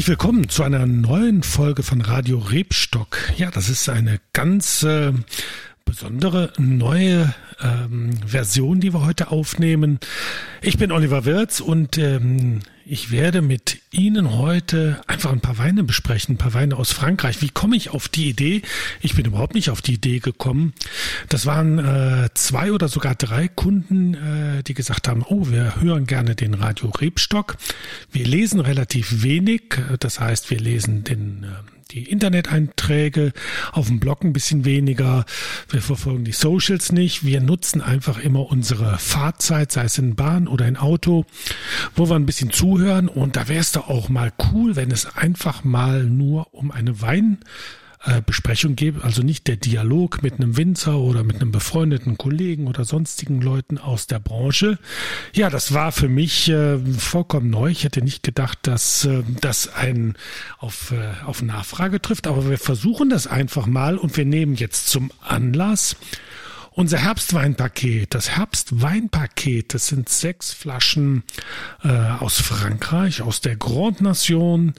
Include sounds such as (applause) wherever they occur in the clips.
Herzlich willkommen zu einer neuen Folge von Radio Rebstock. Ja, das ist eine ganz äh, besondere neue ähm, Version, die wir heute aufnehmen. Ich bin Oliver Wirz und ähm, ich werde mit Ihnen heute einfach ein paar Weine besprechen, ein paar Weine aus Frankreich. Wie komme ich auf die Idee? Ich bin überhaupt nicht auf die Idee gekommen. Das waren äh, zwei oder sogar drei Kunden, äh, die gesagt haben, oh, wir hören gerne den Radio Rebstock. Wir lesen relativ wenig, das heißt, wir lesen den äh, die Internet-Einträge, auf dem Blog ein bisschen weniger. Wir verfolgen die Socials nicht. Wir nutzen einfach immer unsere Fahrzeit, sei es in Bahn oder in Auto, wo wir ein bisschen zuhören. Und da wäre es doch auch mal cool, wenn es einfach mal nur um eine Wein äh, Besprechung gebe, also nicht der Dialog mit einem Winzer oder mit einem befreundeten Kollegen oder sonstigen Leuten aus der Branche. Ja, das war für mich äh, vollkommen neu. Ich hätte nicht gedacht, dass äh, das ein auf, äh, auf Nachfrage trifft, aber wir versuchen das einfach mal und wir nehmen jetzt zum Anlass, unser Herbstweinpaket, das Herbstweinpaket, das sind sechs Flaschen äh, aus Frankreich, aus der Grande Nation,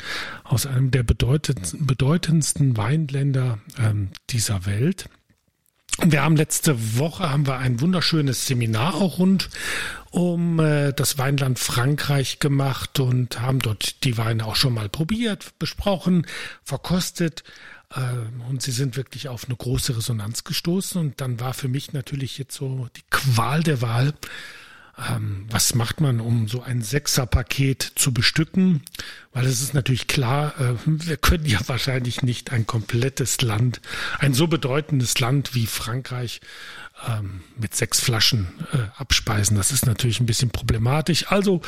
aus einem der bedeutendsten, Weinländer ähm, dieser Welt. Wir haben letzte Woche haben wir ein wunderschönes Seminar auch rund um äh, das Weinland Frankreich gemacht und haben dort die Weine auch schon mal probiert, besprochen, verkostet. Ähm, und sie sind wirklich auf eine große Resonanz gestoßen. Und dann war für mich natürlich jetzt so die Qual der Wahl. Ähm, was macht man, um so ein Sechser-Paket zu bestücken? Weil es ist natürlich klar, äh, wir können ja wahrscheinlich nicht ein komplettes Land, ein so bedeutendes Land wie Frankreich ähm, mit sechs Flaschen äh, abspeisen. Das ist natürlich ein bisschen problematisch. Also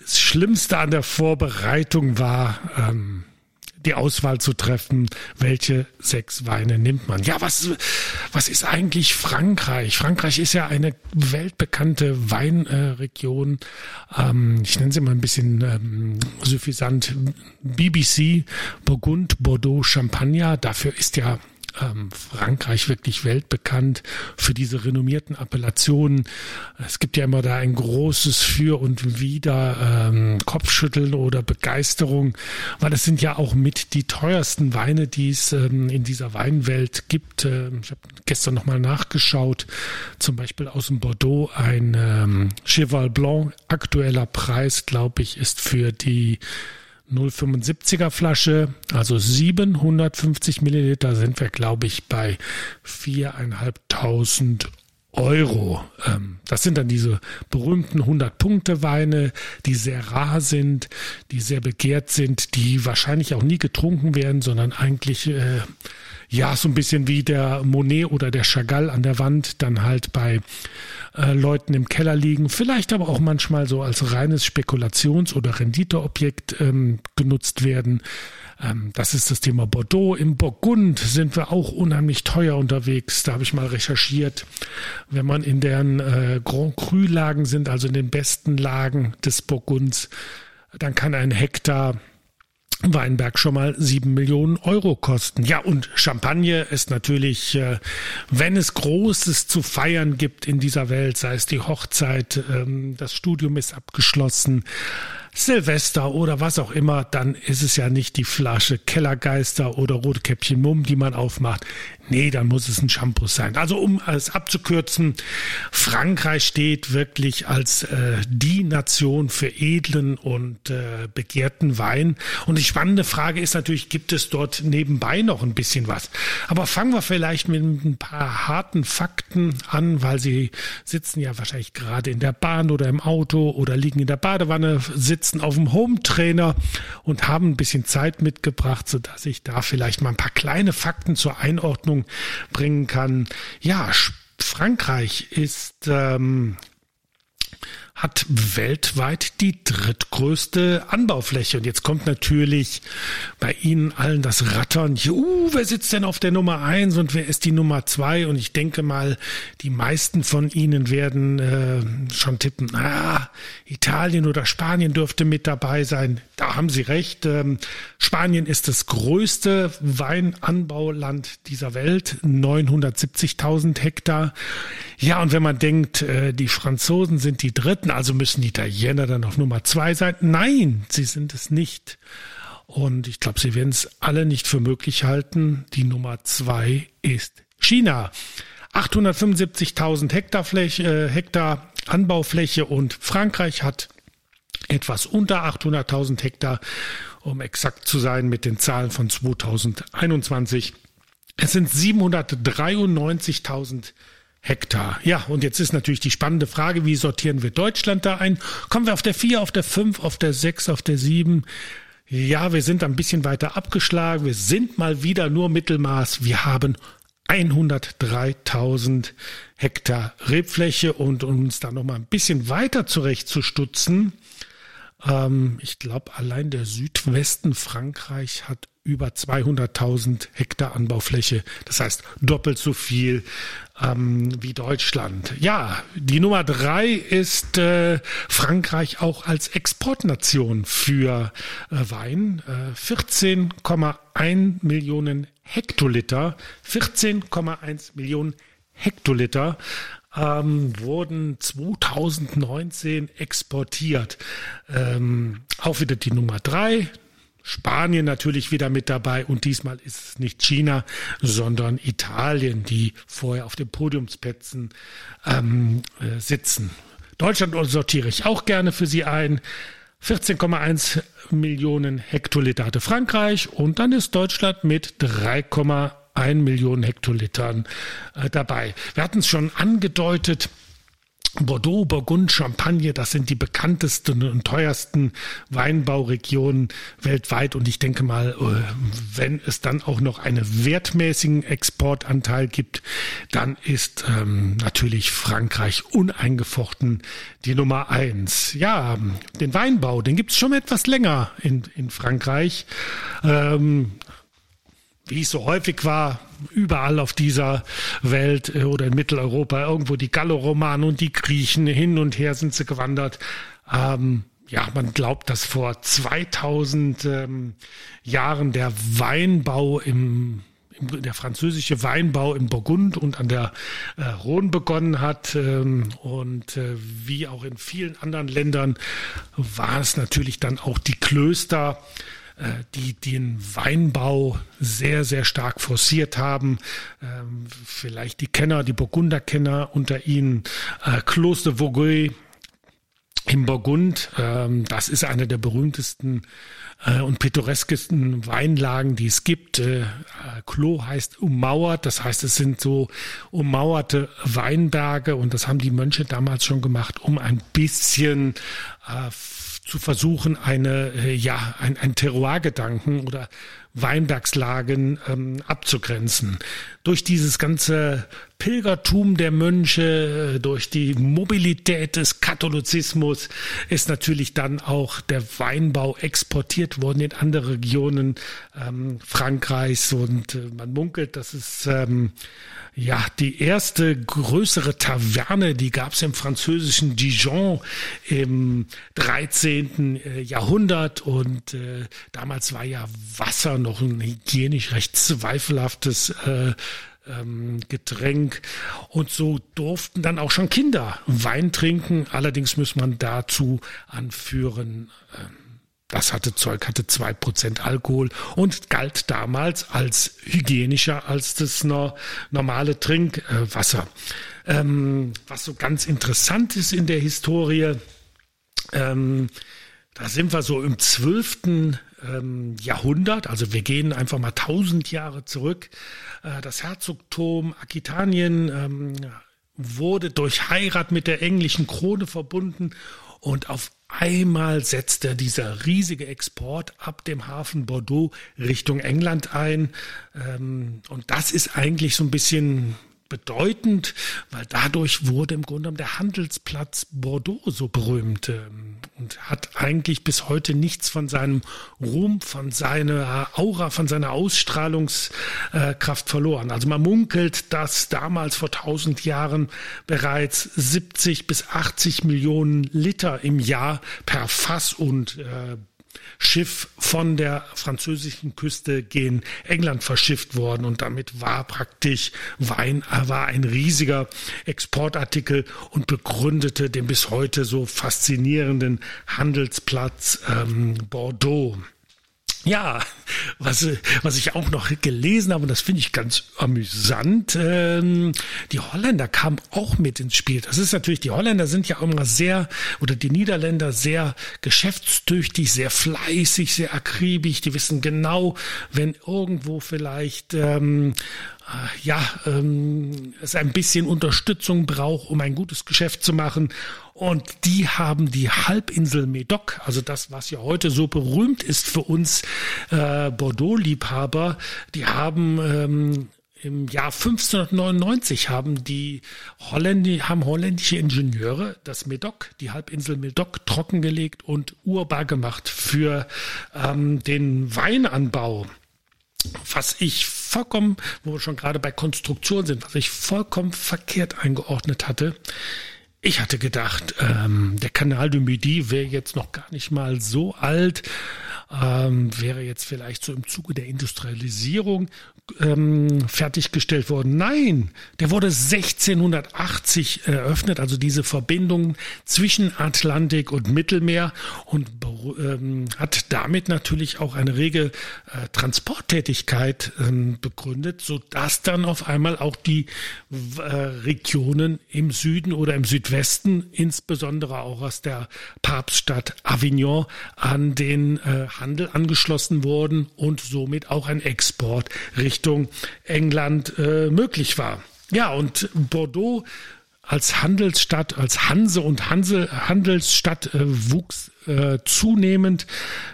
das Schlimmste an der Vorbereitung war, ähm, die Auswahl zu treffen, welche sechs Weine nimmt man. Ja, was, was ist eigentlich Frankreich? Frankreich ist ja eine weltbekannte Weinregion. Ähm, ich nenne sie mal ein bisschen ähm, suffisant. BBC, Burgund, Bordeaux, Champagner. Dafür ist ja ähm, Frankreich wirklich weltbekannt für diese renommierten Appellationen. Es gibt ja immer da ein großes Für und Wider, ähm, Kopfschütteln oder Begeisterung, weil es sind ja auch mit die teuersten Weine, die es ähm, in dieser Weinwelt gibt. Ähm, ich habe gestern nochmal nachgeschaut, zum Beispiel aus dem Bordeaux ein ähm, Cheval Blanc. Aktueller Preis, glaube ich, ist für die 0,75er Flasche, also 750 Milliliter, sind wir, glaube ich, bei 4.500 Euro. Ähm, das sind dann diese berühmten 100-Punkte-Weine, die sehr rar sind, die sehr begehrt sind, die wahrscheinlich auch nie getrunken werden, sondern eigentlich äh, ja so ein bisschen wie der Monet oder der Chagall an der Wand dann halt bei äh, Leuten im Keller liegen, vielleicht aber auch manchmal so als reines Spekulations- oder Renditeobjekt ähm, genutzt werden. Ähm, das ist das Thema Bordeaux. Im Burgund sind wir auch unheimlich teuer unterwegs. Da habe ich mal recherchiert. Wenn man in deren äh, Grand Cru-Lagen sind, also in den besten Lagen des Burgunds, dann kann ein Hektar Weinberg schon mal sieben Millionen Euro kosten. Ja, und Champagne ist natürlich, äh, wenn es Großes zu feiern gibt in dieser Welt, sei es die Hochzeit, ähm, das Studium ist abgeschlossen, Silvester oder was auch immer, dann ist es ja nicht die Flasche Kellergeister oder Rotkäppchen Mumm, die man aufmacht. Nee, dann muss es ein Shampoo sein. Also um es abzukürzen, Frankreich steht wirklich als äh, die Nation für edlen und äh, begehrten Wein. Und die spannende Frage ist natürlich, gibt es dort nebenbei noch ein bisschen was? Aber fangen wir vielleicht mit ein paar harten Fakten an, weil Sie sitzen ja wahrscheinlich gerade in der Bahn oder im Auto oder liegen in der Badewanne, sitzen auf dem Home-Trainer und haben ein bisschen Zeit mitgebracht, sodass ich da vielleicht mal ein paar kleine Fakten zur Einordnung Ordnung bringen kann. Ja, Frankreich ist ähm, hat weltweit die drittgrößte Anbaufläche. Und jetzt kommt natürlich bei Ihnen allen das Rattern. Uh, wer sitzt denn auf der Nummer eins und wer ist die Nummer zwei? Und ich denke mal, die meisten von Ihnen werden äh, schon tippen, ah, Italien oder Spanien dürfte mit dabei sein. Da haben Sie recht. Ähm, Spanien ist das größte Weinanbauland dieser Welt, 970.000 Hektar. Ja, und wenn man denkt, äh, die Franzosen sind die dritten, also müssen die Italiener dann auf Nummer zwei sein? Nein, sie sind es nicht. Und ich glaube, Sie werden es alle nicht für möglich halten. Die Nummer zwei ist China. 875.000 Hektar, äh, Hektar Anbaufläche und Frankreich hat etwas unter 800.000 Hektar, um exakt zu sein mit den Zahlen von 2021. Es sind 793.000 Hektar. Ja, und jetzt ist natürlich die spannende Frage, wie sortieren wir Deutschland da ein? Kommen wir auf der 4, auf der 5, auf der 6, auf der 7? Ja, wir sind ein bisschen weiter abgeschlagen. Wir sind mal wieder nur Mittelmaß. Wir haben 103.000 Hektar Rebfläche und um uns da noch mal ein bisschen weiter zurechtzustutzen, ähm, ich glaube, allein der Südwesten Frankreich hat über 200.000 Hektar Anbaufläche. Das heißt doppelt so viel ähm, wie Deutschland. Ja, die Nummer drei ist äh, Frankreich auch als Exportnation für äh, Wein. Äh, 14,1 Millionen Hektoliter. 14,1 Millionen Hektoliter ähm, wurden 2019 exportiert. Ähm, auch wieder die Nummer drei. Spanien natürlich wieder mit dabei und diesmal ist es nicht China, sondern Italien, die vorher auf den Podiumsplätzen ähm, äh, sitzen. Deutschland sortiere ich auch gerne für Sie ein. 14,1 Millionen Hektoliter hatte Frankreich und dann ist Deutschland mit 3,1 ein Millionen Hektolitern äh, dabei. Wir hatten es schon angedeutet. Bordeaux, Burgund, Champagne, das sind die bekanntesten und teuersten Weinbauregionen weltweit. Und ich denke mal, äh, wenn es dann auch noch einen wertmäßigen Exportanteil gibt, dann ist ähm, natürlich Frankreich uneingefochten die Nummer eins. Ja, den Weinbau, den gibt es schon etwas länger in, in Frankreich. Ähm, wie es so häufig war, überall auf dieser Welt äh, oder in Mitteleuropa, irgendwo die Galloromanen und die Griechen, hin und her sind sie gewandert. Ähm, ja, man glaubt, dass vor 2000 ähm, Jahren der Weinbau im der französische Weinbau im Burgund und an der äh, Rhone begonnen hat. Ähm, und äh, wie auch in vielen anderen Ländern war es natürlich dann auch die Klöster, die den Weinbau sehr, sehr stark forciert haben. Ähm, vielleicht die Kenner, die Burgunderkenner unter ihnen, äh, Kloster Vaugueux im Burgund. Ähm, das ist eine der berühmtesten äh, und pittoreskesten Weinlagen, die es gibt. Klo heißt ummauert, das heißt, es sind so ummauerte Weinberge und das haben die Mönche damals schon gemacht, um ein bisschen zu versuchen, eine, äh, ja, ein, ein Terroir-Gedanken oder Weinbergslagen ähm, abzugrenzen. Durch dieses ganze Pilgertum der Mönche, äh, durch die Mobilität des Katholizismus ist natürlich dann auch der Weinbau exportiert worden in andere Regionen ähm, Frankreichs und äh, man munkelt, dass es ähm, ja die erste größere Taverne, die gab es im französischen Dijon im 13. Äh, Jahrhundert und äh, damals war ja Wasser noch ein hygienisch recht zweifelhaftes äh, ähm, Getränk. Und so durften dann auch schon Kinder Wein trinken. Allerdings muss man dazu anführen, ähm, das hatte Zeug hatte zwei Prozent Alkohol und galt damals als hygienischer als das normale Trinkwasser. Ähm, was so ganz interessant ist in der Historie, da sind wir so im zwölften ähm, Jahrhundert, also wir gehen einfach mal tausend Jahre zurück. Äh, das Herzogtum Aquitanien ähm, wurde durch Heirat mit der englischen Krone verbunden und auf einmal setzte dieser riesige Export ab dem Hafen Bordeaux Richtung England ein. Ähm, und das ist eigentlich so ein bisschen bedeutend, weil dadurch wurde im Grunde genommen der Handelsplatz Bordeaux so berühmt ähm, und hat eigentlich bis heute nichts von seinem Ruhm, von seiner Aura, von seiner Ausstrahlungskraft verloren. Also man munkelt, dass damals vor tausend Jahren bereits 70 bis 80 Millionen Liter im Jahr per Fass und äh, Schiff von der französischen Küste gen England verschifft worden und damit war praktisch Wein war ein riesiger Exportartikel und begründete den bis heute so faszinierenden Handelsplatz ähm, Bordeaux. Ja, was, was ich auch noch gelesen habe, und das finde ich ganz amüsant, ähm, die Holländer kamen auch mit ins Spiel. Das ist natürlich, die Holländer sind ja immer sehr, oder die Niederländer sehr geschäftstüchtig, sehr fleißig, sehr akribisch. Die wissen genau, wenn irgendwo vielleicht ähm, äh, ja, ähm, es ein bisschen Unterstützung braucht, um ein gutes Geschäft zu machen. Und die haben die Halbinsel Medoc, also das, was ja heute so berühmt ist für uns äh, Bordeaux-Liebhaber, die haben ähm, im Jahr 1599 haben die Holländi haben holländische Ingenieure das Medoc, die Halbinsel Medoc, trockengelegt und urbar gemacht für ähm, den Weinanbau was ich vollkommen, wo wir schon gerade bei Konstruktion sind, was ich vollkommen verkehrt eingeordnet hatte. Ich hatte gedacht, ähm, der Kanal du Midi wäre jetzt noch gar nicht mal so alt, ähm, wäre jetzt vielleicht so im Zuge der Industrialisierung ähm, fertiggestellt worden. Nein, der wurde 1680 eröffnet, also diese Verbindung zwischen Atlantik und Mittelmeer und ähm, hat damit natürlich auch eine rege äh, Transporttätigkeit ähm, begründet, so dass dann auf einmal auch die äh, Regionen im Süden oder im Südwesten, insbesondere auch aus der Papststadt Avignon, an den äh, Handel angeschlossen wurden und somit auch ein Export Richtung England äh, möglich war. Ja, und Bordeaux als Handelsstadt, als Hanse und Hansel, Handelsstadt äh, wuchs äh, zunehmend.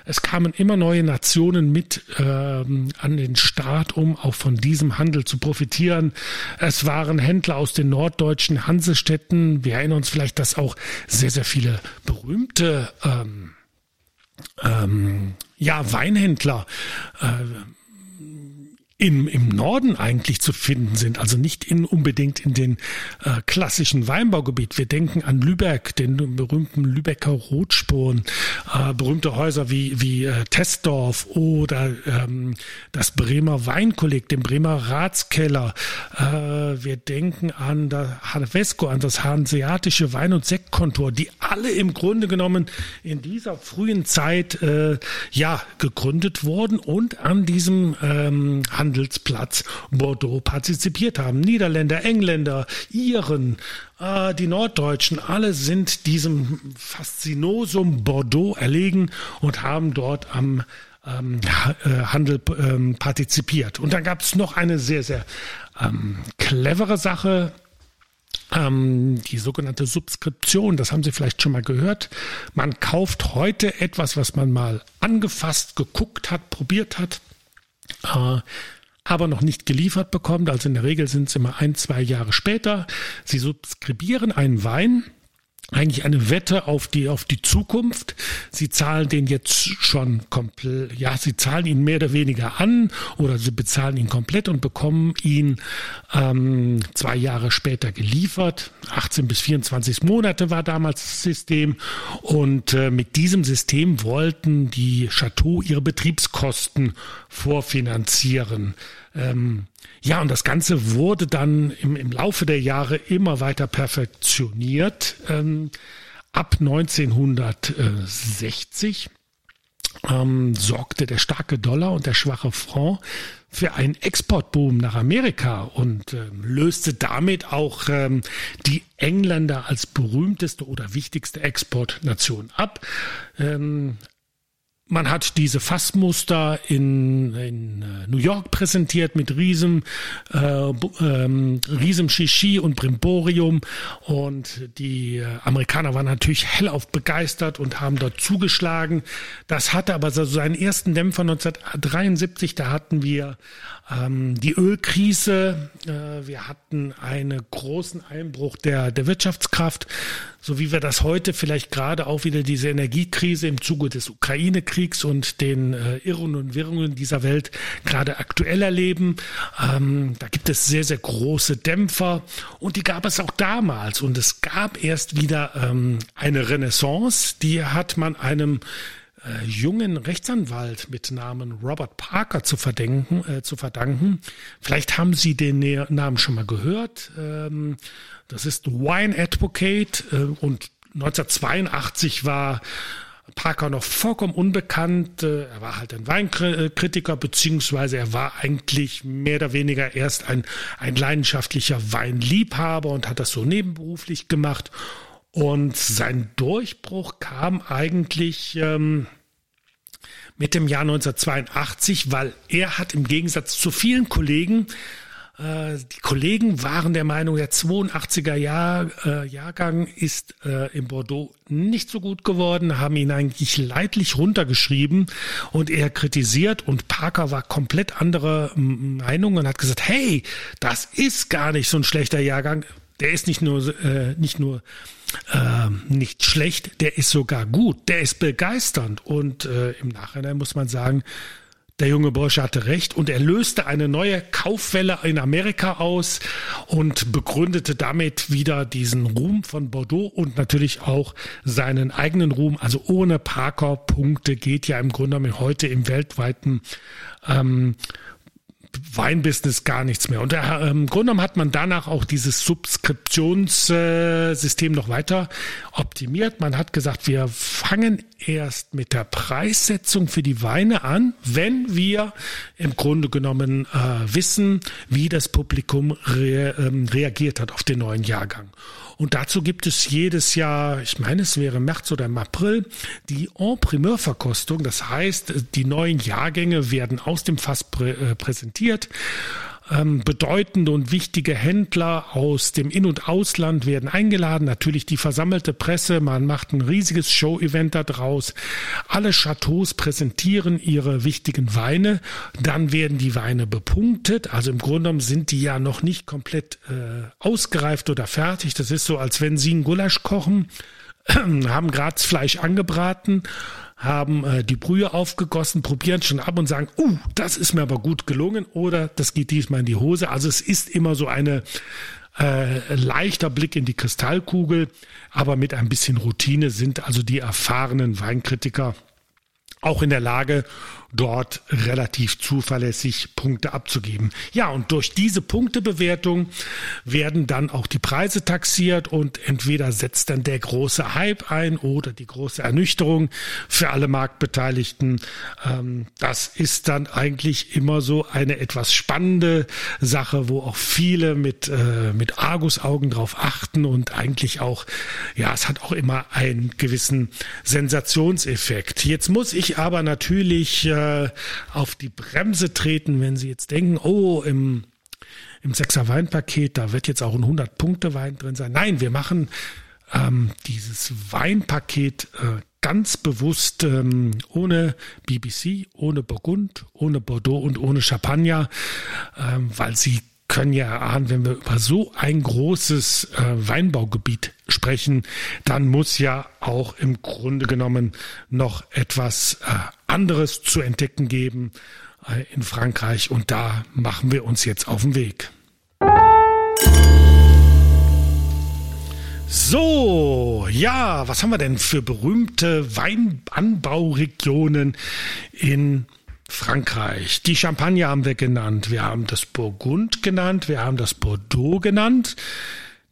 Es kamen immer neue Nationen mit ähm, an den Start, um auch von diesem Handel zu profitieren. Es waren Händler aus den norddeutschen Hansestädten. Wir erinnern uns vielleicht, dass auch sehr, sehr viele berühmte ähm, ähm, ja, Weinhändler. Äh, im, im Norden eigentlich zu finden sind, also nicht in, unbedingt in den äh, klassischen Weinbaugebiet. Wir denken an Lübeck, den berühmten Lübecker Rotspuren, äh, berühmte Häuser wie, wie äh, Testdorf oder ähm, das Bremer Weinkolleg, den Bremer Ratskeller. Äh, wir denken an das Hanvesco, an das hanseatische Wein- und Sektkontor, die alle im Grunde genommen in dieser frühen Zeit äh, ja gegründet wurden und an diesem ähm, Handelsplatz Bordeaux partizipiert haben. Niederländer, Engländer, Iren, äh, die Norddeutschen, alle sind diesem Faszinosum Bordeaux erlegen und haben dort am ähm, äh, Handel ähm, partizipiert. Und dann gab es noch eine sehr, sehr ähm, clevere Sache, ähm, die sogenannte Subskription, das haben Sie vielleicht schon mal gehört. Man kauft heute etwas, was man mal angefasst, geguckt hat, probiert hat. Aber noch nicht geliefert bekommt. Also in der Regel sind es immer ein, zwei Jahre später. Sie subskribieren einen Wein, eigentlich eine Wette auf die auf die Zukunft. Sie zahlen den jetzt schon komplett, ja, sie zahlen ihn mehr oder weniger an oder sie bezahlen ihn komplett und bekommen ihn ähm, zwei Jahre später geliefert. 18 bis 24 Monate war damals das System und äh, mit diesem System wollten die Chateau ihre Betriebskosten vorfinanzieren. Ähm, ja, und das Ganze wurde dann im, im Laufe der Jahre immer weiter perfektioniert. Ähm, ab 1960 ähm, sorgte der starke Dollar und der schwache Franc für einen Exportboom nach Amerika und ähm, löste damit auch ähm, die Engländer als berühmteste oder wichtigste Exportnation ab. Ähm, man hat diese Fassmuster in, in äh, New York präsentiert mit Riesem, äh, ähm, Riesem Shishi und Brimborium. Und die äh, Amerikaner waren natürlich hellauf begeistert und haben dort zugeschlagen. Das hatte aber so seinen ersten Dämpfer 1973, da hatten wir ähm, die Ölkrise, äh, wir hatten einen großen Einbruch der, der Wirtschaftskraft, so wie wir das heute vielleicht gerade auch wieder diese Energiekrise im Zuge des Ukraine-Kriegs und den äh, Irren und Wirrungen dieser Welt gerade aktuell erleben. Ähm, da gibt es sehr, sehr große Dämpfer und die gab es auch damals und es gab erst wieder ähm, eine Renaissance, die hat man einem äh, jungen Rechtsanwalt mit Namen Robert Parker zu verdenken, äh, zu verdanken. Vielleicht haben Sie den Namen schon mal gehört. Ähm, das ist Wine Advocate äh, und 1982 war Parker noch vollkommen unbekannt. Äh, er war halt ein Weinkritiker, beziehungsweise er war eigentlich mehr oder weniger erst ein, ein leidenschaftlicher Weinliebhaber und hat das so nebenberuflich gemacht. Und sein Durchbruch kam eigentlich ähm, mit dem Jahr 1982, weil er hat im Gegensatz zu vielen Kollegen äh, die Kollegen waren der Meinung, der 82er Jahr, äh, Jahrgang ist äh, in Bordeaux nicht so gut geworden, haben ihn eigentlich leidlich runtergeschrieben und er kritisiert und Parker war komplett anderer Meinung und hat gesagt, hey, das ist gar nicht so ein schlechter Jahrgang. Der ist nicht nur äh, nicht nur äh, nicht schlecht, der ist sogar gut, der ist begeisternd und äh, im Nachhinein muss man sagen, der junge Bursche hatte recht und er löste eine neue Kaufwelle in Amerika aus und begründete damit wieder diesen Ruhm von Bordeaux und natürlich auch seinen eigenen Ruhm. Also ohne Parker-Punkte geht ja im Grunde genommen heute im weltweiten ähm, Weinbusiness gar nichts mehr. Und äh, im Grunde genommen hat man danach auch dieses Subskriptionssystem noch weiter optimiert. Man hat gesagt, wir fangen erst mit der Preissetzung für die Weine an, wenn wir im Grunde genommen äh, wissen, wie das Publikum re ähm, reagiert hat auf den neuen Jahrgang. Und dazu gibt es jedes Jahr, ich meine, es wäre März oder im April, die En-Primeur-Verkostung. Das heißt, die neuen Jahrgänge werden aus dem Fass prä äh, präsentiert. Ähm, bedeutende und wichtige Händler aus dem In- und Ausland werden eingeladen. Natürlich die versammelte Presse. Man macht ein riesiges Show-Event daraus. Alle Chateaus präsentieren ihre wichtigen Weine. Dann werden die Weine bepunktet. Also im Grunde genommen sind die ja noch nicht komplett äh, ausgereift oder fertig. Das ist so, als wenn Sie einen Gulasch kochen, (clears throat) haben gerade Fleisch angebraten haben äh, die Brühe aufgegossen, probieren schon ab und sagen, uh, das ist mir aber gut gelungen oder das geht diesmal in die Hose. Also es ist immer so eine äh, leichter Blick in die Kristallkugel, aber mit ein bisschen Routine sind also die erfahrenen Weinkritiker auch in der Lage, dort relativ zuverlässig Punkte abzugeben. Ja, und durch diese Punktebewertung werden dann auch die Preise taxiert und entweder setzt dann der große Hype ein oder die große Ernüchterung für alle Marktbeteiligten. Ähm, das ist dann eigentlich immer so eine etwas spannende Sache, wo auch viele mit, äh, mit Argusaugen drauf achten und eigentlich auch, ja, es hat auch immer einen gewissen Sensationseffekt. Jetzt muss ich aber natürlich äh, auf die Bremse treten, wenn Sie jetzt denken, oh, im, im Sechser Weinpaket, da wird jetzt auch ein 100-Punkte-Wein drin sein. Nein, wir machen ähm, dieses Weinpaket äh, ganz bewusst ähm, ohne BBC, ohne Burgund, ohne Bordeaux und ohne Champagner, ähm, weil sie können ja erahnen, wenn wir über so ein großes äh, Weinbaugebiet sprechen, dann muss ja auch im Grunde genommen noch etwas äh, anderes zu entdecken geben äh, in Frankreich. Und da machen wir uns jetzt auf den Weg. So, ja, was haben wir denn für berühmte Weinanbauregionen in Frankreich. Die Champagne haben wir genannt. Wir haben das Burgund genannt. Wir haben das Bordeaux genannt.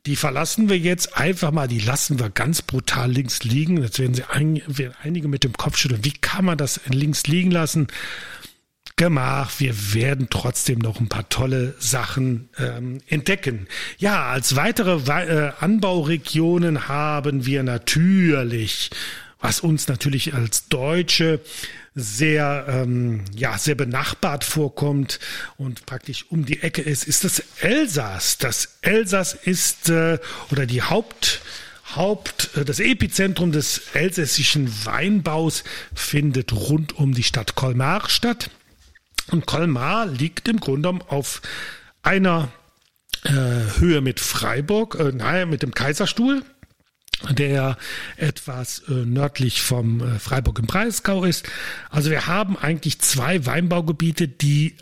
Die verlassen wir jetzt einfach mal, die lassen wir ganz brutal links liegen. Jetzt werden sie ein, werden einige mit dem Kopf schütteln. Wie kann man das links liegen lassen? Gemach, wir werden trotzdem noch ein paar tolle Sachen ähm, entdecken. Ja, als weitere äh, Anbauregionen haben wir natürlich, was uns natürlich als Deutsche sehr, ähm, ja, sehr benachbart vorkommt und praktisch um die Ecke ist, ist das Elsass. Das Elsass ist, äh, oder die Haupt, Haupt, äh, das Epizentrum des elsässischen Weinbaus findet rund um die Stadt Colmar statt. Und Colmar liegt im Grunde auf einer äh, Höhe mit Freiburg, äh, naja, mit dem Kaiserstuhl der etwas äh, nördlich vom äh, Freiburg im Breisgau ist. Also wir haben eigentlich zwei Weinbaugebiete, die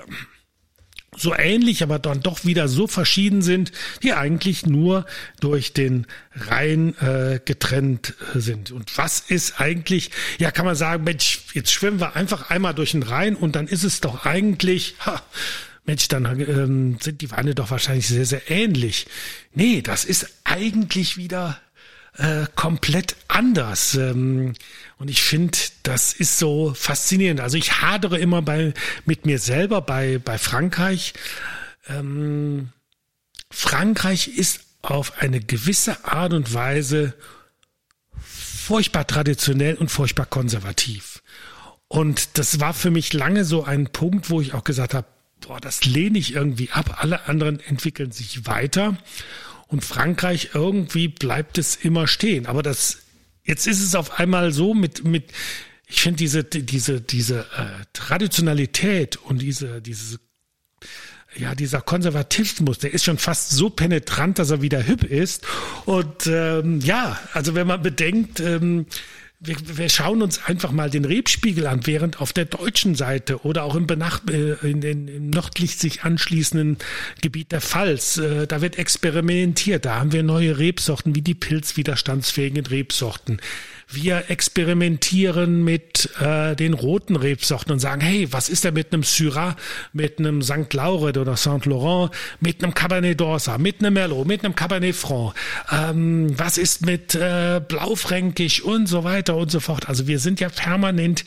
so ähnlich, aber dann doch wieder so verschieden sind, die eigentlich nur durch den Rhein äh, getrennt äh, sind. Und was ist eigentlich, ja, kann man sagen, Mensch, jetzt schwimmen wir einfach einmal durch den Rhein und dann ist es doch eigentlich, ha, Mensch, dann ähm, sind die Weine doch wahrscheinlich sehr, sehr ähnlich. Nee, das ist eigentlich wieder äh, komplett anders. Ähm, und ich finde, das ist so faszinierend. Also ich hadere immer bei, mit mir selber bei, bei Frankreich. Ähm, Frankreich ist auf eine gewisse Art und Weise furchtbar traditionell und furchtbar konservativ. Und das war für mich lange so ein Punkt, wo ich auch gesagt habe, boah, das lehne ich irgendwie ab. Alle anderen entwickeln sich weiter und Frankreich irgendwie bleibt es immer stehen. Aber das jetzt ist es auf einmal so mit mit ich finde diese diese diese äh, Traditionalität und diese diese ja, dieser Konservatismus, der ist schon fast so penetrant, dass er wieder hip ist. Und ähm, ja, also wenn man bedenkt, ähm, wir, wir schauen uns einfach mal den Rebspiegel an, während auf der deutschen Seite oder auch im, Benach äh, in, in, im nördlich sich anschließenden Gebiet der Pfalz, äh, da wird experimentiert. Da haben wir neue Rebsorten wie die pilzwiderstandsfähigen Rebsorten. Wir experimentieren mit äh, den roten Rebsorten und sagen, hey, was ist denn mit einem Syrah, mit einem St. Lauret oder Saint Laurent, mit einem Cabernet d'Orsa, mit einem Merlot, mit einem Cabernet Franc? Ähm, was ist mit äh, Blaufränkisch und so weiter und so fort? Also wir sind ja permanent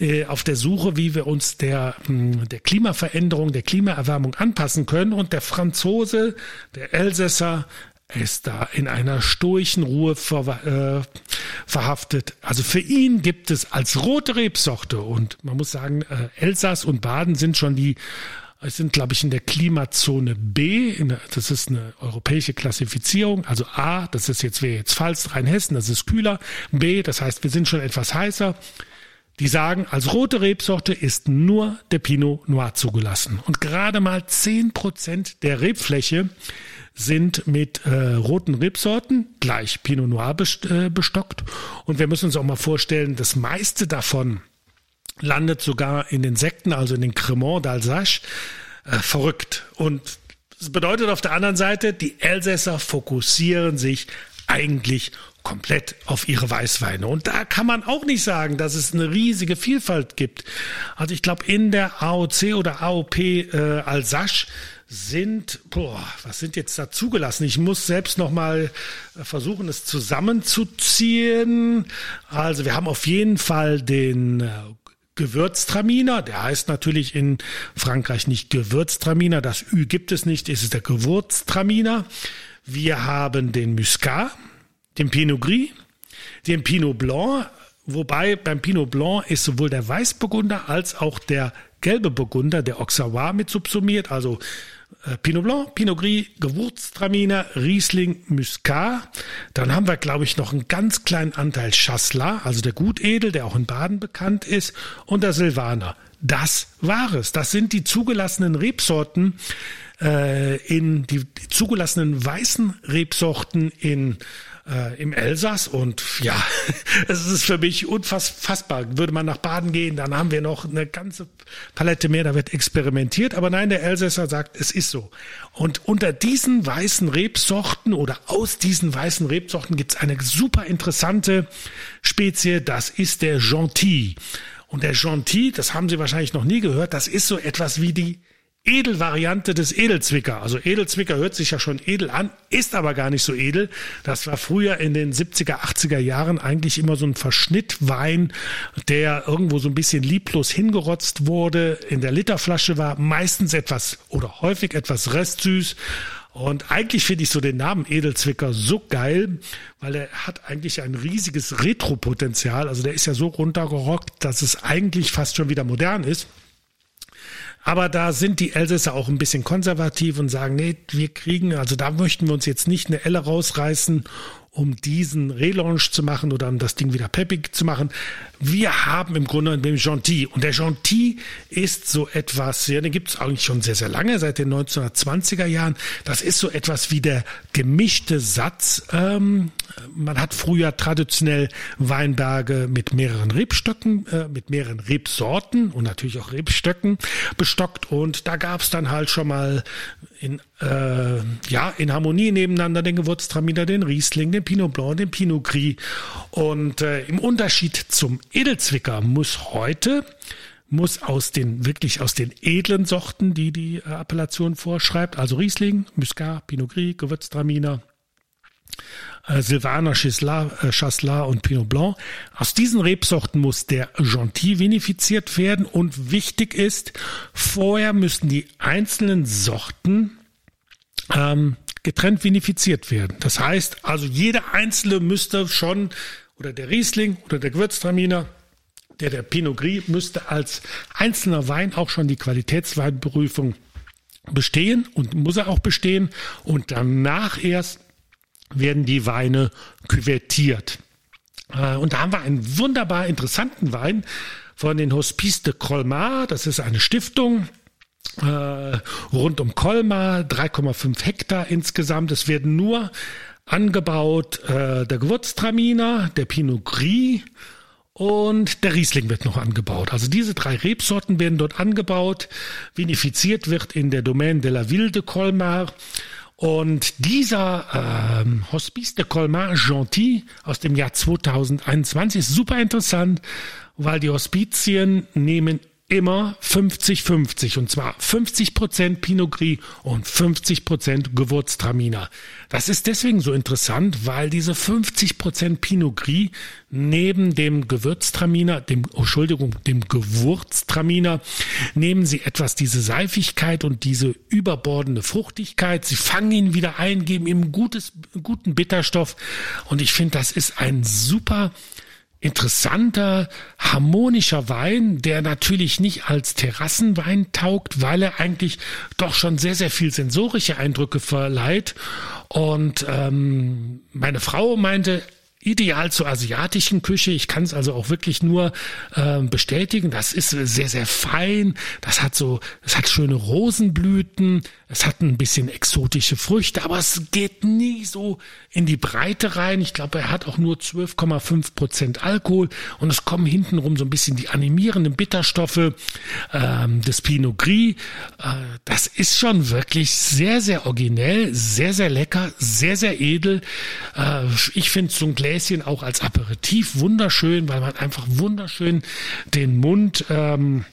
äh, auf der Suche, wie wir uns der, mh, hm, der Klimaveränderung, der Klimaerwärmung anpassen können. Und der Franzose, der Elsässer, ist da in einer stoischen Ruhe ver, äh, verhaftet. Also für ihn gibt es als rote Rebsorte und man muss sagen, äh, Elsass und Baden sind schon die sind, glaube ich, in der Klimazone B, der, das ist eine europäische Klassifizierung, also A, das ist jetzt, wäre jetzt Pfalz, Rheinhessen, das ist kühler, B, das heißt, wir sind schon etwas heißer. Die sagen, als rote Rebsorte ist nur der Pinot Noir zugelassen. Und gerade mal zehn Prozent der Rebfläche sind mit äh, roten Rebsorten, gleich Pinot Noir äh, bestockt. Und wir müssen uns auch mal vorstellen, das meiste davon landet sogar in den Sekten, also in den Cremant d'Alsace. Äh, verrückt. Und das bedeutet auf der anderen Seite, die Elsässer fokussieren sich eigentlich komplett auf ihre Weißweine. Und da kann man auch nicht sagen, dass es eine riesige Vielfalt gibt. Also ich glaube, in der AOC oder AOP äh, Alsace sind, boah, was sind jetzt da zugelassen? Ich muss selbst noch mal äh, versuchen, es zusammenzuziehen. Also wir haben auf jeden Fall den äh, Gewürztraminer, der heißt natürlich in Frankreich nicht Gewürztraminer, das Ü gibt es nicht, es ist der Gewürztraminer. Wir haben den Muscat, den Pinot Gris, den Pinot Blanc, wobei beim Pinot Blanc ist sowohl der Weißburgunder als auch der gelbe Burgunder, der Auxerrois mit subsumiert, also äh, Pinot Blanc, Pinot Gris, Gewürztraminer, Riesling, Muscat. Dann haben wir, glaube ich, noch einen ganz kleinen Anteil Chasselas, also der Gutedel, der auch in Baden bekannt ist, und der Silvaner. Das war es. Das sind die zugelassenen Rebsorten äh, in die zugelassenen weißen Rebsorten in äh, im Elsass und ja, (laughs) es ist für mich unfassbar. Würde man nach Baden gehen, dann haben wir noch eine ganze Palette mehr, da wird experimentiert. Aber nein, der Elsässer sagt, es ist so. Und unter diesen weißen Rebsorten oder aus diesen weißen Rebsorten gibt es eine super interessante Spezie, das ist der Gentil. Und der Gentil, das haben Sie wahrscheinlich noch nie gehört, das ist so etwas wie die Edelvariante des Edelzwicker. Also Edelzwicker hört sich ja schon edel an, ist aber gar nicht so edel. Das war früher in den 70er, 80er Jahren eigentlich immer so ein Verschnittwein, der irgendwo so ein bisschen lieblos hingerotzt wurde, in der Literflasche war, meistens etwas oder häufig etwas restsüß. Und eigentlich finde ich so den Namen Edelzwicker so geil, weil er hat eigentlich ein riesiges Retropotenzial. Also der ist ja so runtergerockt, dass es eigentlich fast schon wieder modern ist. Aber da sind die Elsässer auch ein bisschen konservativ und sagen, nee, wir kriegen, also da möchten wir uns jetzt nicht eine Elle rausreißen um diesen Relaunch zu machen oder um das Ding wieder peppig zu machen. Wir haben im Grunde den Gentil. Und der Gentil ist so etwas, ja, den gibt es eigentlich schon sehr, sehr lange, seit den 1920er Jahren. Das ist so etwas wie der gemischte Satz. Ähm, man hat früher traditionell Weinberge mit mehreren Rebstöcken, äh, mit mehreren Rebsorten und natürlich auch Rebstöcken bestockt. Und da gab es dann halt schon mal in, äh, ja, in Harmonie nebeneinander den Gewürztraminer, den Riesling, den Pinot Blanc, den Pinot Gris. Und äh, im Unterschied zum Edelzwicker muss heute muss aus den wirklich aus den edlen Sorten, die die äh, Appellation vorschreibt, also Riesling, Muscat, Pinot Gris, Gewürztraminer, äh, Silvaner, äh, Chasselas und Pinot Blanc. Aus diesen Rebsorten muss der Gentil vinifiziert werden und wichtig ist, vorher müssen die einzelnen Sorten ähm, getrennt vinifiziert werden. Das heißt, also jeder einzelne müsste schon, oder der Riesling oder der Gewürztraminer, der der Pinot Gris müsste als einzelner Wein auch schon die Qualitätsweinprüfung bestehen und muss er auch bestehen und danach erst werden die Weine küvertiert. Äh, und da haben wir einen wunderbar interessanten Wein von den Hospice de Colmar. Das ist eine Stiftung äh, rund um Colmar, 3,5 Hektar insgesamt. Es werden nur angebaut äh, der Gewürztraminer, der Pinot Gris und der Riesling wird noch angebaut. Also diese drei Rebsorten werden dort angebaut. Vinifiziert wird in der Domaine de la Ville de Colmar. Und dieser ähm, Hospice de Colmar Gentil aus dem Jahr 2021 ist super interessant, weil die Hospizien nehmen immer 50-50 und zwar 50 Prozent Pinot Gris und 50 Prozent Gewürztraminer. Das ist deswegen so interessant, weil diese 50 Prozent Pinot Gris neben dem Gewürztraminer, dem, oh, Entschuldigung, dem Gewürztraminer, nehmen sie etwas diese Seifigkeit und diese überbordende Fruchtigkeit. Sie fangen ihn wieder ein, geben ihm gutes, guten Bitterstoff und ich finde, das ist ein super interessanter, harmonischer Wein, der natürlich nicht als Terrassenwein taugt, weil er eigentlich doch schon sehr, sehr viel sensorische Eindrücke verleiht. Und ähm, meine Frau meinte, ideal zur asiatischen Küche. Ich kann es also auch wirklich nur äh, bestätigen. Das ist sehr, sehr fein. Das hat so, es hat schöne Rosenblüten. Es hat ein bisschen exotische Früchte, aber es geht nie so in die Breite rein. Ich glaube, er hat auch nur 12,5 Prozent Alkohol und es kommen hintenrum so ein bisschen die animierenden Bitterstoffe ähm, des Pinot Gris. Äh, das ist schon wirklich sehr, sehr originell, sehr, sehr lecker, sehr, sehr edel. Äh, ich finde so ein Gläschen auch als Aperitif. Wunderschön, weil man einfach wunderschön den Mund ähm,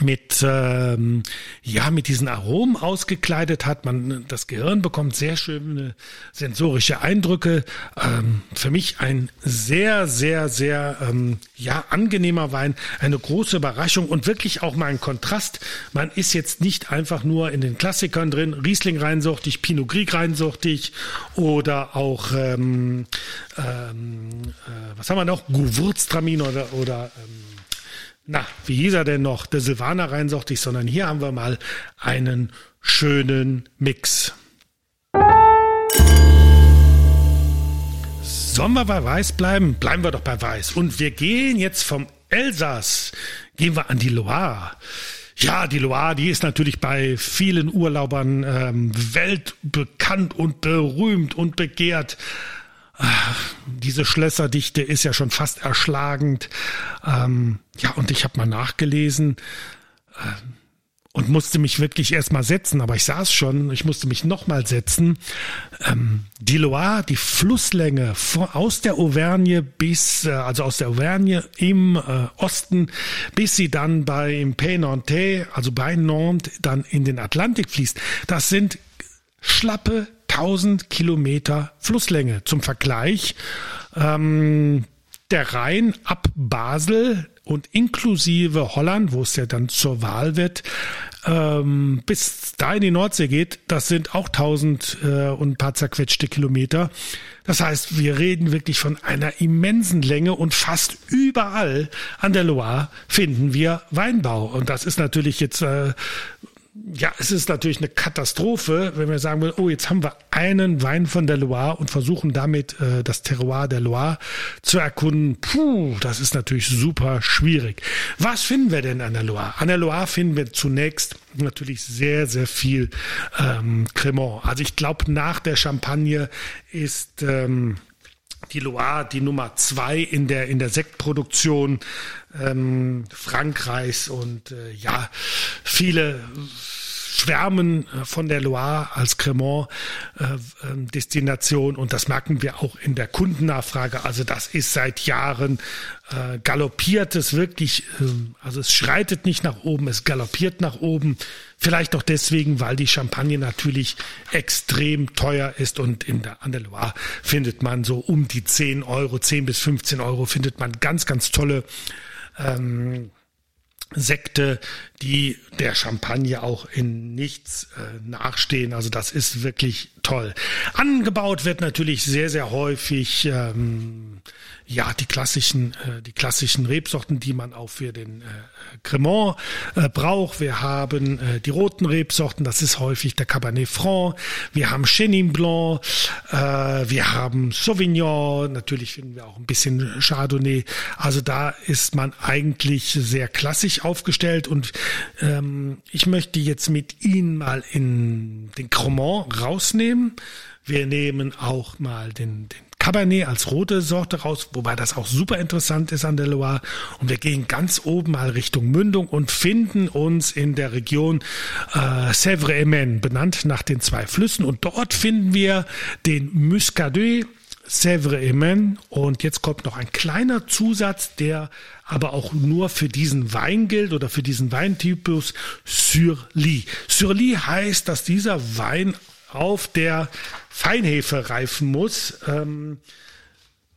mit ähm, ja mit diesen Aromen ausgekleidet hat. Man das Gehirn bekommt sehr schöne sensorische Eindrücke. Ähm, für mich ein sehr sehr sehr ähm, ja angenehmer Wein, eine große Überraschung und wirklich auch mal ein Kontrast. Man ist jetzt nicht einfach nur in den Klassikern drin, Riesling reinsortig, Pinot Gris reinsortig oder auch ähm, ähm, äh, was haben wir noch, Gewürztramin oder oder ähm, na, wie hieß er denn noch? Der Silvaner reinsortig, sondern hier haben wir mal einen schönen Mix. Sollen wir bei Weiß bleiben? Bleiben wir doch bei Weiß. Und wir gehen jetzt vom Elsass, gehen wir an die Loire. Ja, die Loire, die ist natürlich bei vielen Urlaubern ähm, weltbekannt und berühmt und begehrt diese Schlösserdichte ist ja schon fast erschlagend. Ähm, ja, und ich habe mal nachgelesen äh, und musste mich wirklich erstmal setzen, aber ich saß schon, ich musste mich nochmal setzen. Ähm, die Loire, die Flusslänge vor, aus der Auvergne bis, äh, also aus der Auvergne im äh, Osten, bis sie dann bei im also bei Nantes, dann in den Atlantik fließt, das sind schlappe 1000 Kilometer Flusslänge. Zum Vergleich, ähm, der Rhein ab Basel und inklusive Holland, wo es ja dann zur Wahl wird, ähm, bis da in die Nordsee geht, das sind auch 1000 äh, und ein paar zerquetschte Kilometer. Das heißt, wir reden wirklich von einer immensen Länge und fast überall an der Loire finden wir Weinbau. Und das ist natürlich jetzt äh, ja, es ist natürlich eine Katastrophe, wenn wir sagen, oh, jetzt haben wir einen Wein von der Loire und versuchen damit äh, das Terroir der Loire zu erkunden. Puh, das ist natürlich super schwierig. Was finden wir denn an der Loire? An der Loire finden wir zunächst natürlich sehr, sehr viel ähm, Cremant. Also ich glaube, nach der Champagne ist ähm, die Loire die Nummer zwei in der in der Sektproduktion ähm, Frankreichs und äh, ja viele schwärmen äh, von der Loire als Cremant-Destination äh, und das merken wir auch in der Kundennachfrage. Also das ist seit Jahren äh, galoppiert es wirklich, äh, also es schreitet nicht nach oben, es galoppiert nach oben. Vielleicht auch deswegen, weil die Champagne natürlich extrem teuer ist und in der, an der Loire findet man so um die 10 Euro, 10 bis 15 Euro findet man ganz, ganz tolle ähm, Sekte, die der Champagne auch in nichts äh, nachstehen. Also das ist wirklich toll. Angebaut wird natürlich sehr, sehr häufig ähm, ja die klassischen, äh, die klassischen Rebsorten, die man auch für den äh, Cremant äh, braucht. Wir haben äh, die roten Rebsorten, das ist häufig der Cabernet Franc. Wir haben Chenin Blanc, äh, wir haben Sauvignon, natürlich finden wir auch ein bisschen Chardonnay. Also da ist man eigentlich sehr klassisch aufgestellt und ähm, ich möchte jetzt mit Ihnen mal in den Cremant rausnehmen. Wir nehmen auch mal den, den Cabernet als rote Sorte raus, wobei das auch super interessant ist an der Loire. Und wir gehen ganz oben mal Richtung Mündung und finden uns in der Region äh, Sèvres-et-Maine, benannt nach den zwei Flüssen. Und dort finden wir den Muscadet Sèvres-et-Maine. Und jetzt kommt noch ein kleiner Zusatz, der aber auch nur für diesen Wein gilt oder für diesen Weintypus Sur-Lie. Sur-Lie heißt, dass dieser Wein auf der Feinhefe reifen muss. Ähm,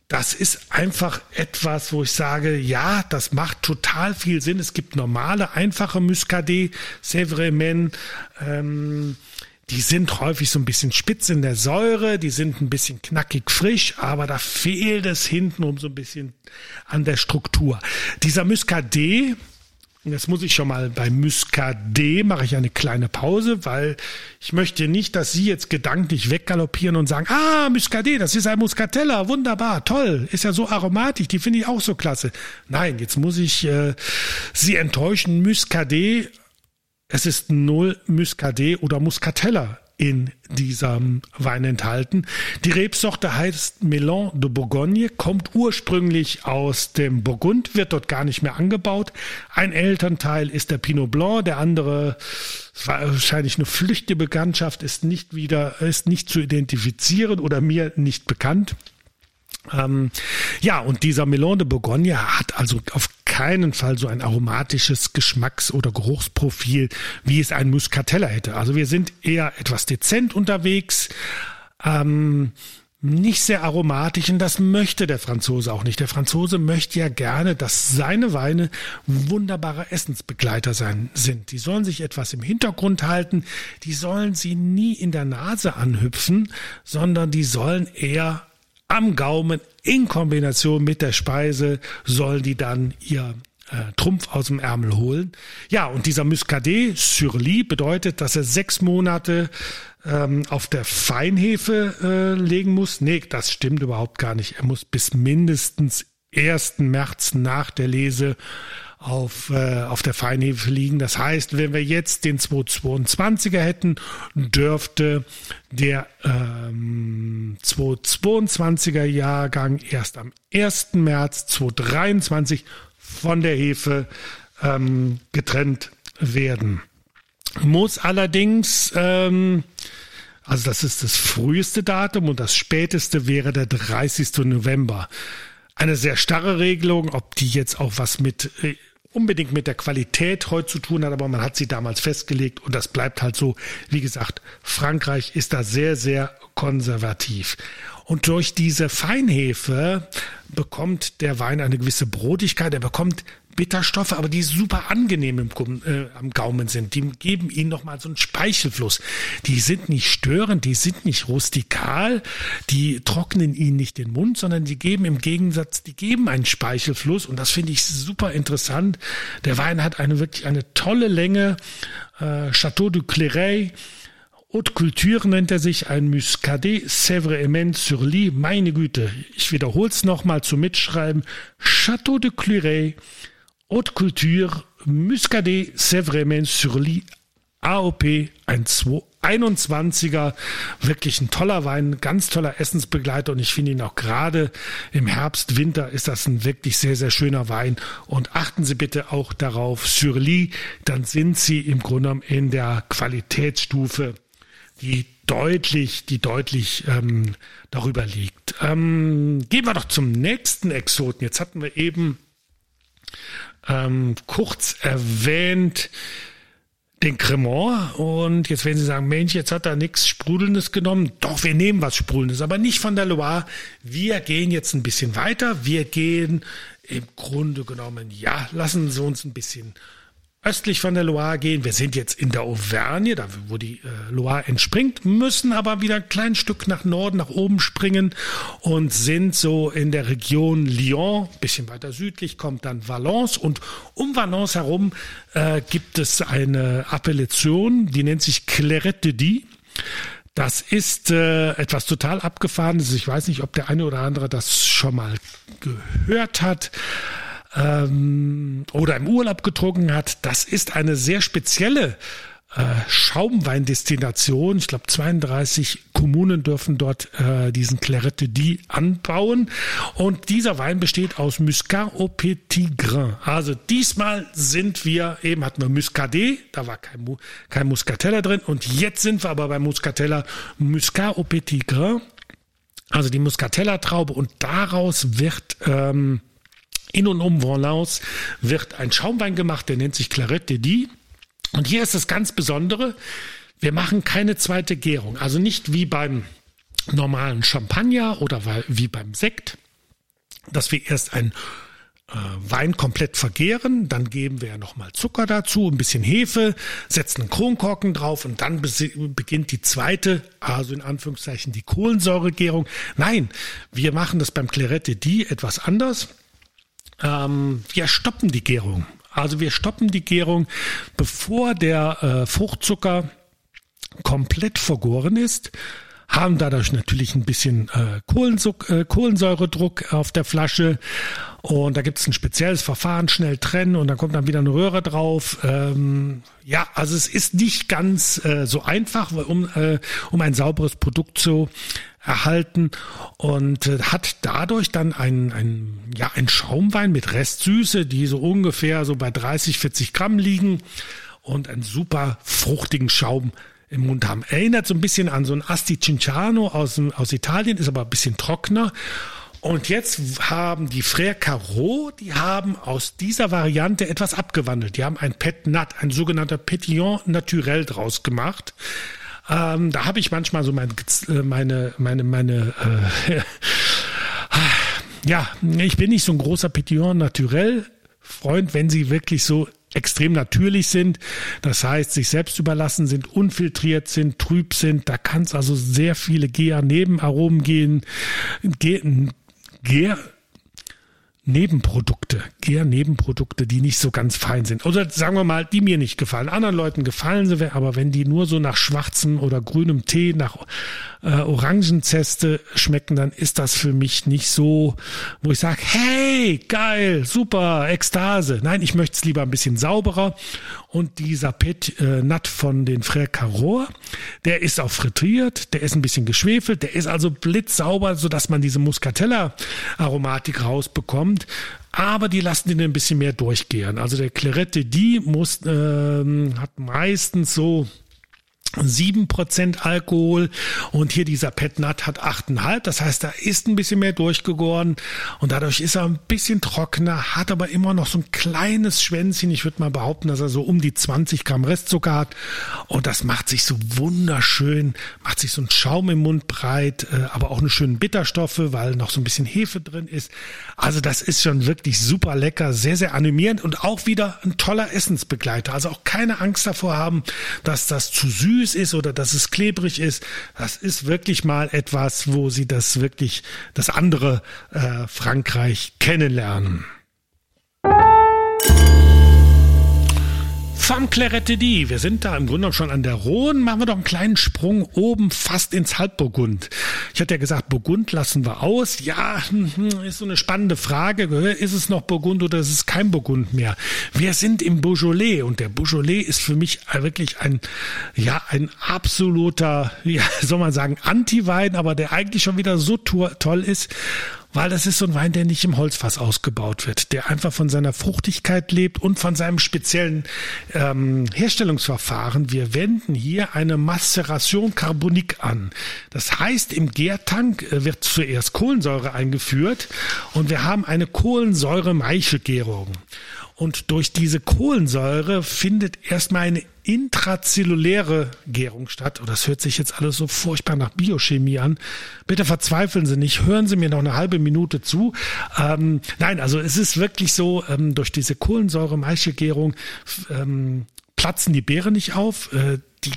das ist einfach etwas, wo ich sage, ja, das macht total viel Sinn. Es gibt normale, einfache Muscadet, Sèvres ähm, die sind häufig so ein bisschen spitz in der Säure, die sind ein bisschen knackig frisch, aber da fehlt es hintenrum so ein bisschen an der Struktur. Dieser Muscadet, Jetzt muss ich schon mal bei Muscadet mache ich eine kleine Pause, weil ich möchte nicht, dass Sie jetzt gedanklich weggaloppieren und sagen, ah, Muscadet, das ist ein Muscatella, wunderbar, toll, ist ja so aromatisch, die finde ich auch so klasse. Nein, jetzt muss ich äh, Sie enttäuschen, Muscadet, es ist null Muscadet oder Muscatella in diesem Wein enthalten. Die Rebsorte heißt Melon de Bourgogne, kommt ursprünglich aus dem Burgund, wird dort gar nicht mehr angebaut. Ein Elternteil ist der Pinot Blanc, der andere war wahrscheinlich eine flüchtige Bekanntschaft, ist nicht wieder, ist nicht zu identifizieren oder mir nicht bekannt. Ähm, ja, und dieser Melon de Bourgogne hat also auf keinen Fall so ein aromatisches Geschmacks- oder Geruchsprofil, wie es ein Muscatella hätte. Also wir sind eher etwas dezent unterwegs. Ähm, nicht sehr aromatisch und das möchte der Franzose auch nicht. Der Franzose möchte ja gerne, dass seine Weine wunderbare Essensbegleiter sein sind. Die sollen sich etwas im Hintergrund halten, die sollen sie nie in der Nase anhüpfen, sondern die sollen eher am Gaumen in Kombination mit der Speise sollen die dann ihr äh, Trumpf aus dem Ärmel holen. Ja, und dieser Muscadet sur Lie bedeutet, dass er sechs Monate ähm, auf der Feinhefe äh, legen muss. Nee, das stimmt überhaupt gar nicht. Er muss bis mindestens 1. März nach der Lese auf, äh, auf der Feinhefe liegen. Das heißt, wenn wir jetzt den 222er hätten, dürfte der ähm, 222er Jahrgang erst am 1. März 2023 von der Hefe ähm, getrennt werden. Muss allerdings, ähm, also das ist das früheste Datum und das späteste wäre der 30. November. Eine sehr starre Regelung, ob die jetzt auch was mit äh, unbedingt mit der Qualität heute zu tun hat, aber man hat sie damals festgelegt und das bleibt halt so. Wie gesagt, Frankreich ist da sehr, sehr konservativ. Und durch diese Feinhefe bekommt der Wein eine gewisse Brotigkeit, er bekommt Bitterstoffe, aber die super angenehm im, äh, am Gaumen sind. Die geben ihnen nochmal so einen Speichelfluss. Die sind nicht störend, die sind nicht rustikal, die trocknen ihnen nicht den Mund, sondern die geben im Gegensatz, die geben einen Speichelfluss und das finde ich super interessant. Der Wein hat eine wirklich eine tolle Länge. Äh, Chateau du Clairet, Haute Culture nennt er sich, ein Muscadet Sèvres sur Lie. Meine Güte, ich wiederhole es nochmal zum Mitschreiben. Chateau de Clairet, Haute Culture, Muscadet, Sèvres sur Lie, AOP 12 21er. Wirklich ein toller Wein, ganz toller Essensbegleiter und ich finde ihn auch gerade im Herbst, Winter ist das ein wirklich sehr, sehr schöner Wein. Und achten Sie bitte auch darauf, Surly, dann sind Sie im Grunde genommen in der Qualitätsstufe, die deutlich, die deutlich ähm, darüber liegt. Ähm, gehen wir doch zum nächsten Exoten. Jetzt hatten wir eben ähm, kurz erwähnt, den Cremant und jetzt werden Sie sagen, Mensch, jetzt hat er nichts Sprudelndes genommen. Doch, wir nehmen was Sprudelndes, aber nicht von der Loire. Wir gehen jetzt ein bisschen weiter. Wir gehen im Grunde genommen, ja, lassen Sie uns ein bisschen östlich von der Loire gehen. Wir sind jetzt in der Auvergne, da wo die äh, Loire entspringt, müssen aber wieder ein kleines Stück nach Norden, nach oben springen und sind so in der Region Lyon. Bisschen weiter südlich kommt dann Valence und um Valence herum äh, gibt es eine Appellation, die nennt sich Clairette de Die. Das ist äh, etwas total abgefahrenes. Ich weiß nicht, ob der eine oder andere das schon mal gehört hat ähm, oder im Urlaub getrunken hat, das ist eine sehr spezielle äh, Schaumweindestination. Ich glaube, 32 Kommunen dürfen dort äh, diesen Clarette de anbauen. Und dieser Wein besteht aus Muscat au Petit Grain. Also diesmal sind wir, eben hatten wir Muscadet, da war kein, kein Muscatella drin. Und jetzt sind wir aber bei Muscatella Muscat au Petit Grain. Also die Muscatella-Traube. Und daraus wird... Ähm, in und um Valence wird ein Schaumwein gemacht, der nennt sich Clarette de Die. Und hier ist das ganz Besondere, wir machen keine zweite Gärung. Also nicht wie beim normalen Champagner oder wie beim Sekt, dass wir erst ein äh, Wein komplett vergehren, dann geben wir nochmal Zucker dazu, ein bisschen Hefe, setzen einen Kronkorken drauf und dann beginnt die zweite, also in Anführungszeichen die Kohlensäuregärung. Nein, wir machen das beim Clarette Die etwas anders. Ähm, wir stoppen die Gärung. Also wir stoppen die Gärung, bevor der äh, Fruchtzucker komplett vergoren ist, haben dadurch natürlich ein bisschen äh, äh, Kohlensäuredruck auf der Flasche und da gibt es ein spezielles Verfahren, schnell trennen und dann kommt dann wieder eine Röhre drauf. Ähm, ja, also es ist nicht ganz äh, so einfach, um, äh, um ein sauberes Produkt zu erhalten und äh, hat dadurch dann ein, ein, ja, ein Schaumwein mit Restsüße, die so ungefähr so bei 30, 40 Gramm liegen und einen super fruchtigen Schaum im Mund haben. Erinnert so ein bisschen an so ein Asti Cinciano aus, aus Italien, ist aber ein bisschen trockener. Und jetzt haben die Frère Caro, die haben aus dieser Variante etwas abgewandelt. Die haben ein Pet Nat, ein sogenannter Petillon Naturel draus gemacht. Ähm, da habe ich manchmal so mein, äh, meine, meine, meine, äh, (laughs) ja, ich bin nicht so ein großer Petillon Naturel Freund, wenn sie wirklich so extrem natürlich sind, das heißt, sich selbst überlassen sind, unfiltriert sind, trüb sind, da kann es also sehr viele GA-Nebenaromen gehen, gehen, Gär Nebenprodukte, eher Nebenprodukte, die nicht so ganz fein sind. Oder sagen wir mal, die mir nicht gefallen. Anderen Leuten gefallen sie, aber wenn die nur so nach schwarzem oder grünem Tee, nach äh, Orangenzeste schmecken, dann ist das für mich nicht so, wo ich sage, hey, geil, super, Ekstase. Nein, ich möchte es lieber ein bisschen sauberer. Und dieser Pet äh, Nut von den Frère Caror, der ist auch frittiert, der ist ein bisschen geschwefelt, der ist also blitzsauber, sodass man diese Muscatella-Aromatik rausbekommt aber die lassen den ein bisschen mehr durchgehen. Also der Clarette, die muss, ähm, hat meistens so 7% Alkohol und hier dieser Petnat hat 8,5. Das heißt, da ist ein bisschen mehr durchgegoren und dadurch ist er ein bisschen trockener, hat aber immer noch so ein kleines Schwänzchen. Ich würde mal behaupten, dass er so um die 20 Gramm Restzucker hat und das macht sich so wunderschön, macht sich so ein Schaum im Mund breit, äh, aber auch eine schöne Bitterstoffe, weil noch so ein bisschen Hefe drin ist. Also das ist schon wirklich super lecker, sehr, sehr animierend und auch wieder ein toller Essensbegleiter. Also auch keine Angst davor haben, dass das zu süß süß ist oder dass es klebrig ist. Das ist wirklich mal etwas, wo sie das wirklich, das andere äh, Frankreich kennenlernen. Di. Wir sind da im Grunde schon an der Rhone. Machen wir doch einen kleinen Sprung oben fast ins Halbburgund. Ich hatte ja gesagt, Burgund lassen wir aus. Ja, hm, ist so eine spannende Frage. Ist es noch Burgund oder ist es kein Burgund mehr? Wir sind im Beaujolais und der Beaujolais ist für mich wirklich ein, ja, ein absoluter, ja, (laughs) soll man sagen, Anti-Wein, aber der eigentlich schon wieder so toll ist weil das ist so ein Wein, der nicht im Holzfass ausgebaut wird, der einfach von seiner Fruchtigkeit lebt und von seinem speziellen ähm, Herstellungsverfahren. Wir wenden hier eine Maceration Carbonique an. Das heißt, im Gärtank äh, wird zuerst Kohlensäure eingeführt und wir haben eine Kohlensäure-Maichelgärung. Und durch diese Kohlensäure findet erstmal eine intrazelluläre Gärung statt. Oh, das hört sich jetzt alles so furchtbar nach Biochemie an. Bitte verzweifeln Sie nicht. Hören Sie mir noch eine halbe Minute zu. Ähm, nein, also es ist wirklich so, ähm, durch diese Kohlensäure-Maische-Gärung ähm, platzen die Beeren nicht auf. Äh, die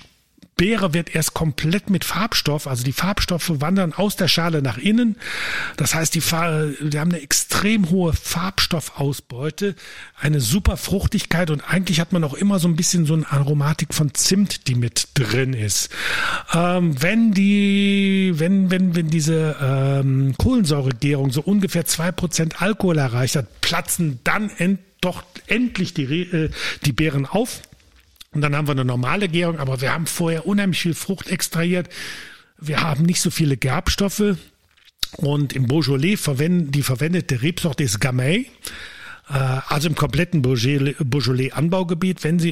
Beere wird erst komplett mit Farbstoff, also die Farbstoffe wandern aus der Schale nach innen. Das heißt, die, wir haben eine extrem hohe Farbstoffausbeute, eine super Fruchtigkeit und eigentlich hat man auch immer so ein bisschen so eine Aromatik von Zimt, die mit drin ist. Ähm, wenn die, wenn, wenn, wenn diese ähm, Kohlensäuregärung so ungefähr zwei Prozent Alkohol erreicht hat, platzen dann end, doch endlich die, äh, die Beeren auf und dann haben wir eine normale Gärung, aber wir haben vorher unheimlich viel Frucht extrahiert. Wir haben nicht so viele Gerbstoffe. Und im Beaujolais verwenden, die verwendete Rebsorte ist Gamay. Äh, also im kompletten Beaujolais-Anbaugebiet. Wenn Sie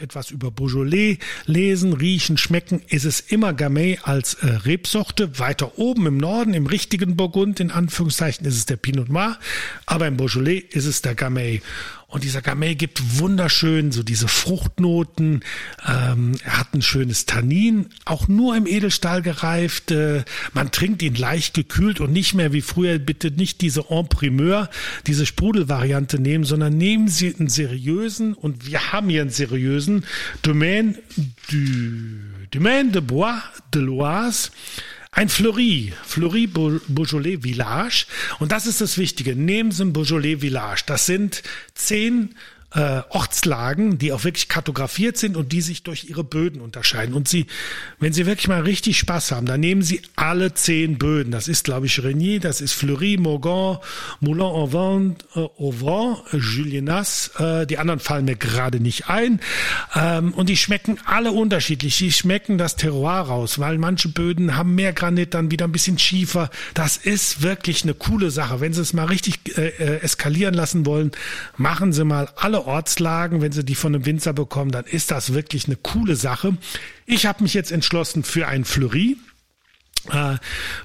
etwas über Beaujolais lesen, riechen, schmecken, ist es immer Gamay als äh, Rebsorte. Weiter oben im Norden, im richtigen Burgund, in Anführungszeichen, ist es der Pinot Noir. Aber im Beaujolais ist es der Gamay. Und dieser Gamay gibt wunderschön so diese Fruchtnoten. Ähm, er hat ein schönes Tannin, auch nur im Edelstahl gereift. Äh, man trinkt ihn leicht gekühlt und nicht mehr wie früher. Bitte nicht diese En Primeur, diese Sprudelvariante nehmen, sondern nehmen Sie einen seriösen und wir haben hier einen seriösen Domaine du Domaine de Bois de Loise ein Fleury, Fleury Beaujolais Village. Und das ist das Wichtige. Nehmen Sie ein Beaujolais Village. Das sind zehn äh, Ortslagen, die auch wirklich kartografiert sind und die sich durch ihre Böden unterscheiden. Und Sie, wenn Sie wirklich mal richtig Spaß haben, dann nehmen Sie alle zehn Böden. Das ist, glaube ich, Renier, das ist Fleury, Morgan, Moulin-en-Vent, äh, Auvent, Julienas. Äh, die anderen fallen mir gerade nicht ein. Ähm, und die schmecken alle unterschiedlich. Die schmecken das Terroir raus, weil manche Böden haben mehr Granit, dann wieder ein bisschen schiefer. Das ist wirklich eine coole Sache. Wenn Sie es mal richtig äh, äh eskalieren lassen wollen, machen Sie mal alle Ortslagen, wenn sie die von einem Winzer bekommen, dann ist das wirklich eine coole Sache. Ich habe mich jetzt entschlossen für ein Fleury. Äh,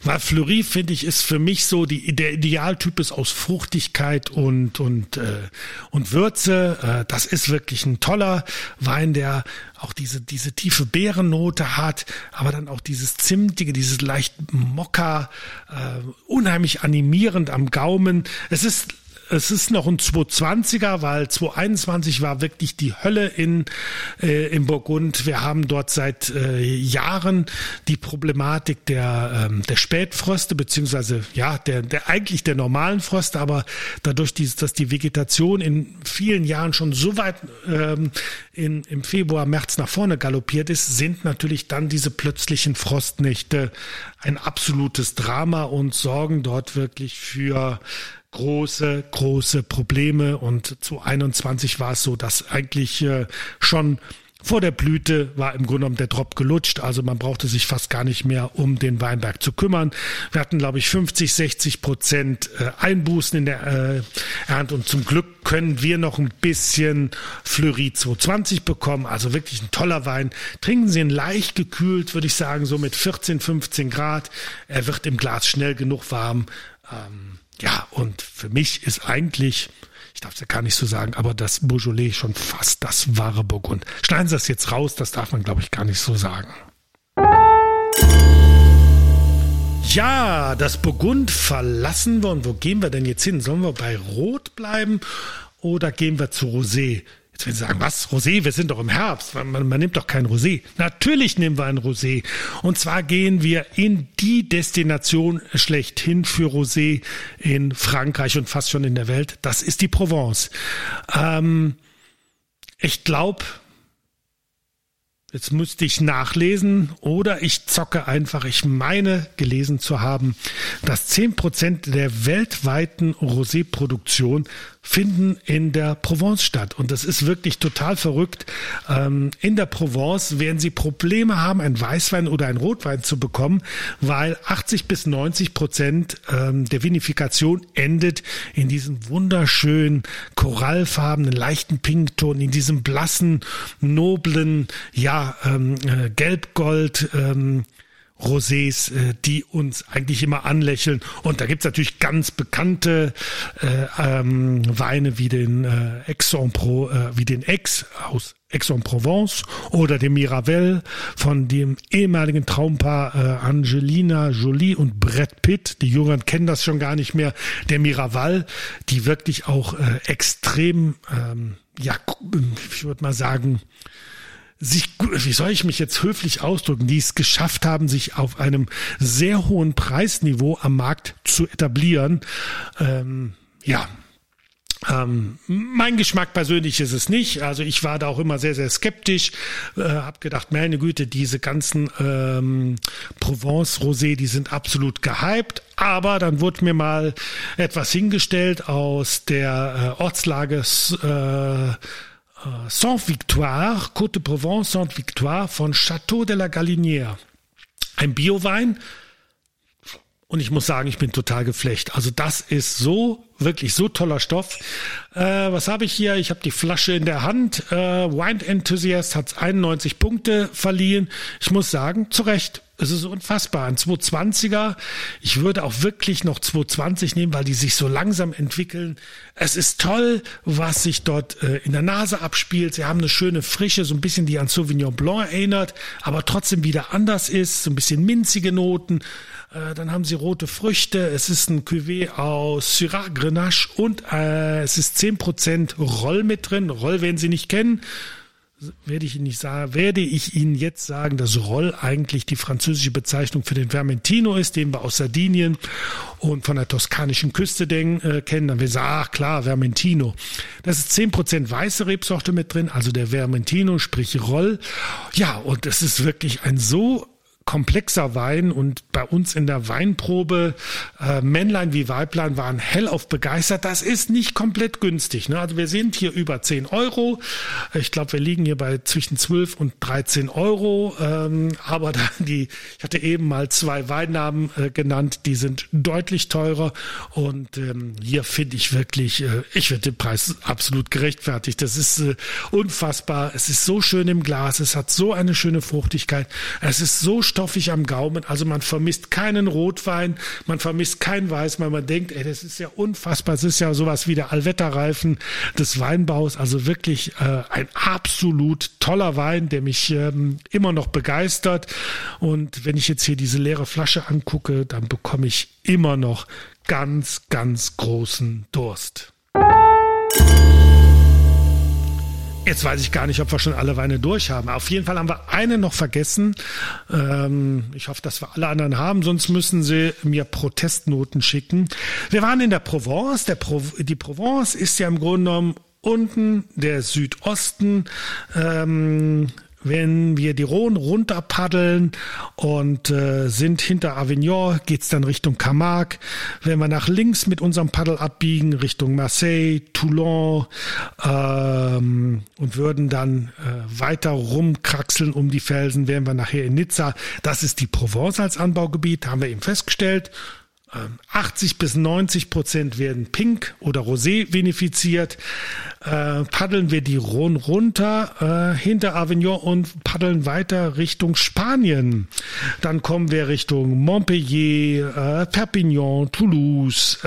weil Fleury, finde ich, ist für mich so die, der Idealtyp ist aus Fruchtigkeit und, und, äh, und Würze. Äh, das ist wirklich ein toller Wein, der auch diese, diese tiefe Beerennote hat, aber dann auch dieses Zimtige, dieses leicht Mokka, äh, unheimlich animierend am Gaumen. Es ist es ist noch ein 220er, weil 221 war wirklich die Hölle in, äh, in Burgund. Wir haben dort seit äh, Jahren die Problematik der, ähm, der Spätfröste, beziehungsweise ja, der, der eigentlich der normalen Fröste, aber dadurch, dass die Vegetation in vielen Jahren schon so weit ähm, in, im Februar, März nach vorne galoppiert ist, sind natürlich dann diese plötzlichen Frostnächte ein absolutes Drama und sorgen dort wirklich für große, große Probleme. Und zu 21 war es so, dass eigentlich äh, schon vor der Blüte war im Grunde genommen der Drop gelutscht, also man brauchte sich fast gar nicht mehr um den Weinberg zu kümmern. Wir hatten, glaube ich, 50, 60 Prozent äh, Einbußen in der äh, Ernte und zum Glück können wir noch ein bisschen Fleury 220 bekommen, also wirklich ein toller Wein. Trinken Sie ihn leicht gekühlt, würde ich sagen, so mit 14, 15 Grad. Er wird im Glas schnell genug warm. Ähm, ja, und für mich ist eigentlich, ich darf es ja gar nicht so sagen, aber das Beaujolais schon fast das wahre Burgund. Schneiden Sie das jetzt raus, das darf man, glaube ich, gar nicht so sagen. Ja, das Burgund verlassen wir. Und wo gehen wir denn jetzt hin? Sollen wir bei Rot bleiben oder gehen wir zu Rosé? Jetzt werden Sie sagen, was, Rosé? Wir sind doch im Herbst. Man, man, nimmt doch kein Rosé. Natürlich nehmen wir ein Rosé. Und zwar gehen wir in die Destination schlechthin für Rosé in Frankreich und fast schon in der Welt. Das ist die Provence. Ähm, ich glaube, Jetzt müsste ich nachlesen oder ich zocke einfach. Ich meine gelesen zu haben, dass zehn Prozent der weltweiten Rosé-Produktion finden in der Provence statt. Und das ist wirklich total verrückt. Ähm, in der Provence werden Sie Probleme haben, einen Weißwein oder einen Rotwein zu bekommen, weil 80 bis 90 Prozent ähm, der Vinifikation endet in diesem wunderschönen korallfarbenen, leichten Pinkton, in diesem blassen, noblen, ja, ähm, äh, Gelbgold, ähm, Rosés, äh, die uns eigentlich immer anlächeln. Und da gibt's natürlich ganz bekannte äh, ähm, Weine wie den äh, Aix-en-Pro, äh, wie den Aix aus Aix-en-Provence oder dem Miravel von dem ehemaligen Traumpaar äh, Angelina Jolie und Brett Pitt. Die Jüngeren kennen das schon gar nicht mehr. Der Miraval, die wirklich auch äh, extrem, ähm, ja, ich würde mal sagen, sich, wie soll ich mich jetzt höflich ausdrücken, die es geschafft haben, sich auf einem sehr hohen Preisniveau am Markt zu etablieren. Ähm, ja, ähm, mein Geschmack persönlich ist es nicht. Also ich war da auch immer sehr, sehr skeptisch. Äh, hab gedacht, meine Güte, diese ganzen ähm, Provence-Rosé, die sind absolut gehypt. Aber dann wurde mir mal etwas hingestellt aus der äh, Ortslage äh, äh, Saint-Victoire, Côte de Provence, Saint-Victoire von Château de la Galinière. Ein Biowein. Und ich muss sagen, ich bin total geflecht. Also das ist so, wirklich so toller Stoff. Äh, was habe ich hier? Ich habe die Flasche in der Hand. Äh, Wine Enthusiast hat 91 Punkte verliehen. Ich muss sagen, zu Recht. Es ist unfassbar. Ein 220er. Ich würde auch wirklich noch 220 nehmen, weil die sich so langsam entwickeln. Es ist toll, was sich dort äh, in der Nase abspielt. Sie haben eine schöne Frische, so ein bisschen die an Sauvignon Blanc erinnert, aber trotzdem wieder anders ist. So ein bisschen minzige Noten. Äh, dann haben sie rote Früchte. Es ist ein Cuvée aus Syrah Grenache und äh, es ist 10% Roll mit drin. Roll werden Sie nicht kennen werde ich Ihnen nicht sagen, werde ich Ihnen jetzt sagen, dass Roll eigentlich die französische Bezeichnung für den Vermentino ist, den wir aus Sardinien und von der toskanischen Küste den, äh, kennen. Dann wir sagen, ach klar, Vermentino. Das ist zehn Prozent weiße Rebsorte mit drin, also der Vermentino, sprich Roll. Ja, und es ist wirklich ein so komplexer Wein und bei uns in der Weinprobe äh, Männlein wie Weiblein waren hellauf begeistert. Das ist nicht komplett günstig. Ne? Also wir sind hier über 10 Euro. Ich glaube, wir liegen hier bei zwischen 12 und 13 Euro. Ähm, aber da die, ich hatte eben mal zwei Weinnamen äh, genannt, die sind deutlich teurer. Und ähm, hier finde ich wirklich, äh, ich finde den Preis absolut gerechtfertigt. Das ist äh, unfassbar. Es ist so schön im Glas. Es hat so eine schöne Fruchtigkeit. Es ist so stoffig am Gaumen. Also man vermisst keinen Rotwein, man vermisst keinen Weißwein. Man denkt, ey, das ist ja unfassbar. Es ist ja sowas wie der Allwetterreifen des Weinbaus. Also wirklich äh, ein absolut toller Wein, der mich ähm, immer noch begeistert. Und wenn ich jetzt hier diese leere Flasche angucke, dann bekomme ich immer noch ganz, ganz großen Durst. Jetzt weiß ich gar nicht, ob wir schon alle Weine durch haben. Auf jeden Fall haben wir eine noch vergessen. Ähm, ich hoffe, dass wir alle anderen haben, sonst müssen sie mir Protestnoten schicken. Wir waren in der Provence. Der Pro die Provence ist ja im Grunde genommen unten der Südosten ähm, wenn wir die Rhone runter paddeln und äh, sind hinter Avignon, geht's dann Richtung Camargue. Wenn wir nach links mit unserem Paddel abbiegen, Richtung Marseille, Toulon ähm, und würden dann äh, weiter rumkraxeln um die Felsen, wären wir nachher in Nizza. Das ist die Provence als Anbaugebiet, haben wir eben festgestellt. 80 bis 90 Prozent werden pink oder rosé vinifiziert. Äh, paddeln wir die Rhone runter äh, hinter Avignon und paddeln weiter Richtung Spanien. Dann kommen wir Richtung Montpellier, äh, Perpignan, Toulouse.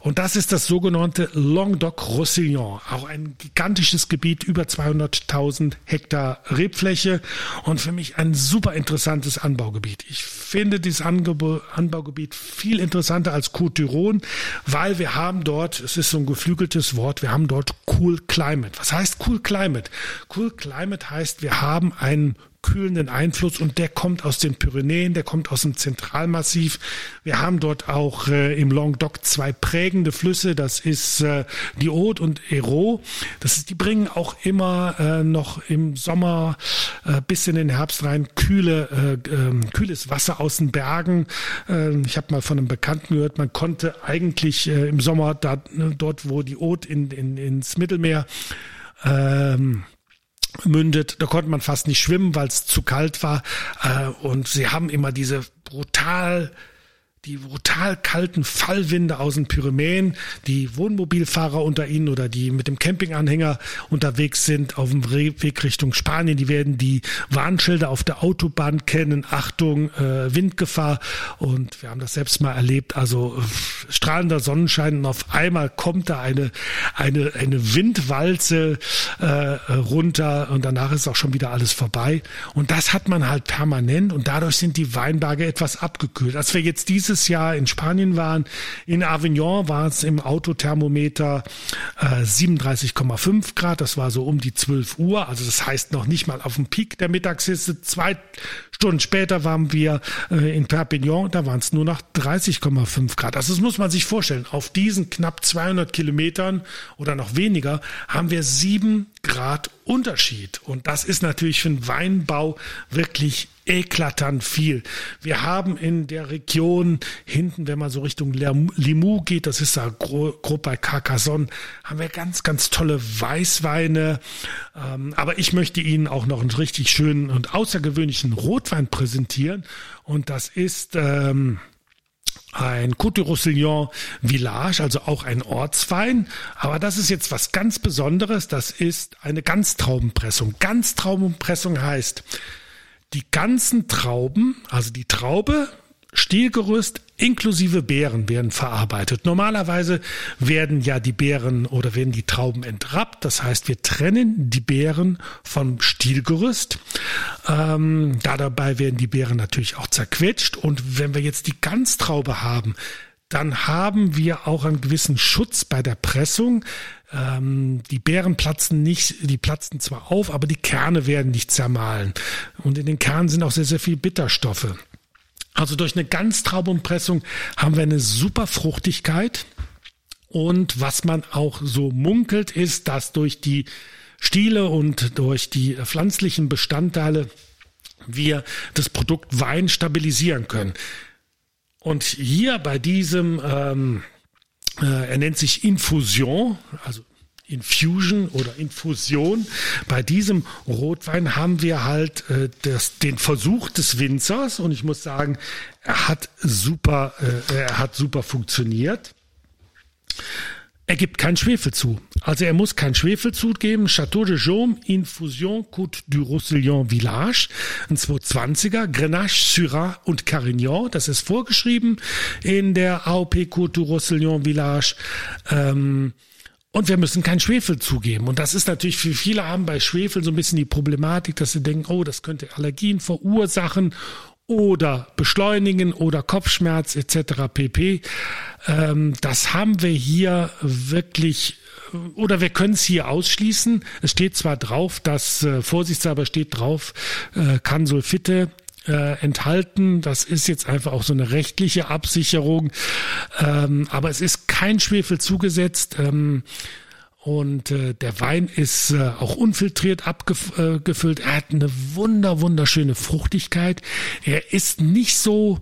Und das ist das sogenannte Languedoc-Roussillon, auch ein gigantisches Gebiet, über 200.000 Hektar Rebfläche und für mich ein super interessantes Anbaugebiet. Ich finde dieses Anbaugebiet viel interessanter als Côte d'Iron, weil wir haben dort, es ist so ein geflügeltes Wort, wir haben dort Cool Climate. Was heißt Cool Climate? Cool Climate heißt, wir haben einen kühlenden Einfluss und der kommt aus den Pyrenäen, der kommt aus dem Zentralmassiv. Wir haben dort auch äh, im Languedoc zwei prägende Flüsse, das ist äh, die Aude und Hérault. Das ist, die bringen auch immer äh, noch im Sommer äh, bis in den Herbst rein kühle, äh, äh, kühles Wasser aus den Bergen. Äh, ich habe mal von einem Bekannten gehört, man konnte eigentlich äh, im Sommer da, ne, dort, wo die Aude in, in, ins Mittelmeer ähm, mündet. Da konnte man fast nicht schwimmen, weil es zu kalt war. Äh, und sie haben immer diese brutal die brutal kalten Fallwinde aus den Pyrenäen, die Wohnmobilfahrer unter ihnen oder die mit dem Campinganhänger unterwegs sind auf dem Weg Richtung Spanien, die werden die Warnschilder auf der Autobahn kennen, Achtung, äh, Windgefahr. Und wir haben das selbst mal erlebt, also äh, strahlender Sonnenschein. Und auf einmal kommt da eine, eine, eine Windwalze äh, runter. Und danach ist auch schon wieder alles vorbei. Und das hat man halt permanent. Und dadurch sind die Weinberge etwas abgekühlt. Als wir jetzt diese letztes Jahr in Spanien waren. In Avignon war es im Autothermometer äh, 37,5 Grad. Das war so um die 12 Uhr. Also das heißt noch nicht mal auf dem Peak der Mittagshitze. Zwei Stunden später waren wir äh, in Perpignan. Da waren es nur noch 30,5 Grad. Also das muss man sich vorstellen. Auf diesen knapp 200 Kilometern oder noch weniger haben wir sieben Grad Unterschied. Und das ist natürlich für den Weinbau wirklich eklatant viel. Wir haben in der Region hinten, wenn man so Richtung Limoux geht, das ist da grob bei Carcassonne, haben wir ganz, ganz tolle Weißweine. Ähm, aber ich möchte Ihnen auch noch einen richtig schönen und außergewöhnlichen Rotwein präsentieren. Und das ist... Ähm, ein Côte Roussillon Village, also auch ein Ortswein. Aber das ist jetzt was ganz Besonderes. Das ist eine Ganztraubenpressung. Ganztraubenpressung heißt, die ganzen Trauben, also die Traube, Stielgerüst inklusive Beeren werden verarbeitet. Normalerweise werden ja die Beeren oder werden die Trauben entrappt. Das heißt, wir trennen die Beeren vom Stielgerüst. Ähm, da dabei werden die Beeren natürlich auch zerquetscht. Und wenn wir jetzt die Ganztraube haben, dann haben wir auch einen gewissen Schutz bei der Pressung. Ähm, die Beeren platzen nicht, die platzen zwar auf, aber die Kerne werden nicht zermahlen. Und in den Kernen sind auch sehr, sehr viel Bitterstoffe. Also durch eine Ganztraubenpressung haben wir eine super Fruchtigkeit. Und was man auch so munkelt, ist, dass durch die Stiele und durch die pflanzlichen Bestandteile wir das Produkt Wein stabilisieren können. Und hier bei diesem, ähm, äh, er nennt sich Infusion, also Infusion oder Infusion. Bei diesem Rotwein haben wir halt äh, das, den Versuch des Winzers und ich muss sagen, er hat super, äh, er hat super funktioniert. Er gibt keinen Schwefel zu. Also er muss keinen Schwefel zugeben. Chateau de Jaume, Infusion Côte du Roussillon Village, ein 220er, Grenache, Syrah und Carignan. Das ist vorgeschrieben in der AOP Côte du Roussillon Village. Ähm, und wir müssen keinen Schwefel zugeben. Und das ist natürlich für viele haben bei Schwefel so ein bisschen die Problematik, dass sie denken, oh, das könnte Allergien verursachen oder beschleunigen oder Kopfschmerz etc. pp. Ähm, das haben wir hier wirklich oder wir können es hier ausschließen. Es steht zwar drauf, dass äh, vorsichtshalber steht drauf, äh, kann Sulfite äh, enthalten. Das ist jetzt einfach auch so eine rechtliche Absicherung. Ähm, aber es ist kein Schwefel zugesetzt. Ähm, und äh, der Wein ist äh, auch unfiltriert abgefüllt. Er hat eine wunder, wunderschöne Fruchtigkeit. Er ist nicht so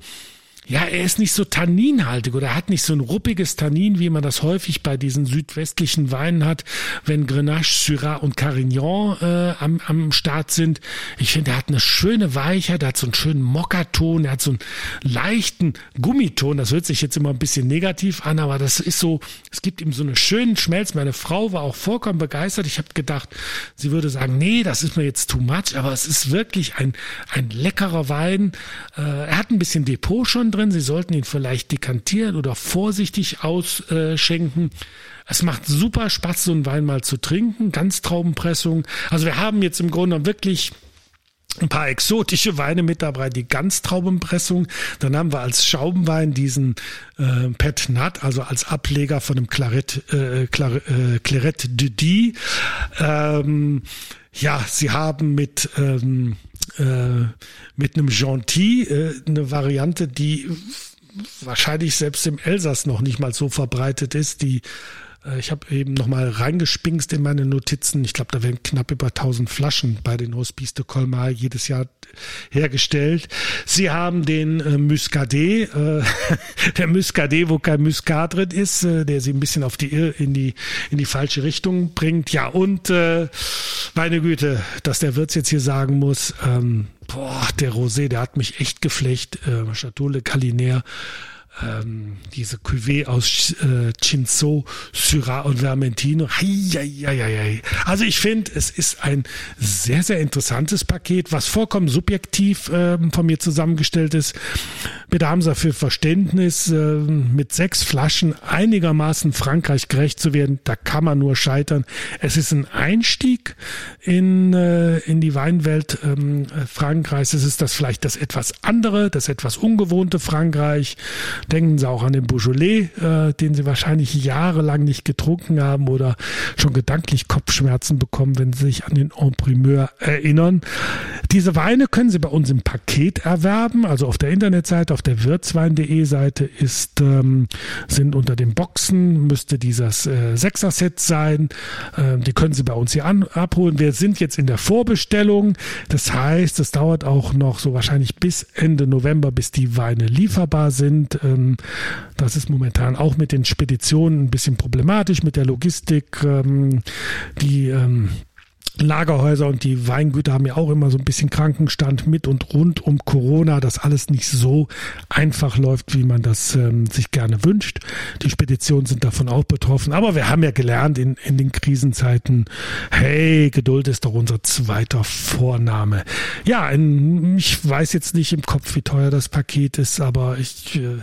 ja, er ist nicht so tanninhaltig oder hat nicht so ein ruppiges Tannin, wie man das häufig bei diesen südwestlichen Weinen hat, wenn Grenache, Syrah und Carignan äh, am, am Start sind. Ich finde, er hat eine schöne Weichheit, er hat so einen schönen Mokkaton, er hat so einen leichten Gummiton. Das hört sich jetzt immer ein bisschen negativ an, aber das ist so, es gibt ihm so einen schönen Schmelz. Meine Frau war auch vollkommen begeistert. Ich habe gedacht, sie würde sagen, nee, das ist mir jetzt too much, aber es ist wirklich ein, ein leckerer Wein. Äh, er hat ein bisschen Depot schon drin. Sie sollten ihn vielleicht dekantieren oder vorsichtig ausschenken. Es macht super Spaß, so einen Wein mal zu trinken. Ganztraubenpressung. Also wir haben jetzt im Grunde wirklich ein paar exotische Weine mit dabei, die Ganztraubenpressung. Dann haben wir als Schaubenwein diesen äh, Pet Nat, also als Ableger von dem Claret, äh, Claret, äh, Claret de Die. Ähm, ja, sie haben mit ähm, äh, mit einem Gentil äh, eine Variante, die wahrscheinlich selbst im Elsass noch nicht mal so verbreitet ist, die ich habe eben nochmal reingespinkst in meine Notizen. Ich glaube, da werden knapp über 1000 Flaschen bei den Hospice de Colmar jedes Jahr hergestellt. Sie haben den äh, Muscadet, äh, (laughs) der Muscadet, wo kein Muscat drin ist, äh, der sie ein bisschen auf die in die in die falsche Richtung bringt. Ja und äh, meine Güte, dass der Wirt jetzt hier sagen muss, ähm, boah, der Rosé, der hat mich echt geflecht. Äh, Chateau Le Calinaire ähm, diese Cuvée aus äh, Cinsault, Syrah und Vermentino. Heieieiei. Also ich finde, es ist ein sehr, sehr interessantes Paket, was vollkommen subjektiv äh, von mir zusammengestellt ist. Bitte haben Sie dafür Verständnis, äh, mit sechs Flaschen einigermaßen Frankreich gerecht zu werden. Da kann man nur scheitern. Es ist ein Einstieg in, äh, in die Weinwelt ähm, Frankreichs. Es ist das vielleicht das etwas andere, das etwas ungewohnte Frankreich Denken Sie auch an den Beaujolais, äh, den Sie wahrscheinlich jahrelang nicht getrunken haben oder schon gedanklich Kopfschmerzen bekommen, wenn Sie sich an den Emprimeur erinnern. Diese Weine können Sie bei uns im Paket erwerben, also auf der Internetseite, auf der wirtswein.de Seite ist, ähm, sind unter den Boxen, müsste dieses äh, Sechser-Set sein. Ähm, die können Sie bei uns hier an, abholen. Wir sind jetzt in der Vorbestellung. Das heißt, es dauert auch noch so wahrscheinlich bis Ende November, bis die Weine lieferbar sind. Ähm, ähm, das ist momentan auch mit den Speditionen ein bisschen problematisch, mit der Logistik. Ähm, die ähm, Lagerhäuser und die Weingüter haben ja auch immer so ein bisschen Krankenstand mit und rund um Corona, dass alles nicht so einfach läuft, wie man das ähm, sich gerne wünscht. Die Speditionen sind davon auch betroffen. Aber wir haben ja gelernt in, in den Krisenzeiten, hey, Geduld ist doch unser zweiter Vorname. Ja, in, ich weiß jetzt nicht im Kopf, wie teuer das Paket ist, aber ich äh,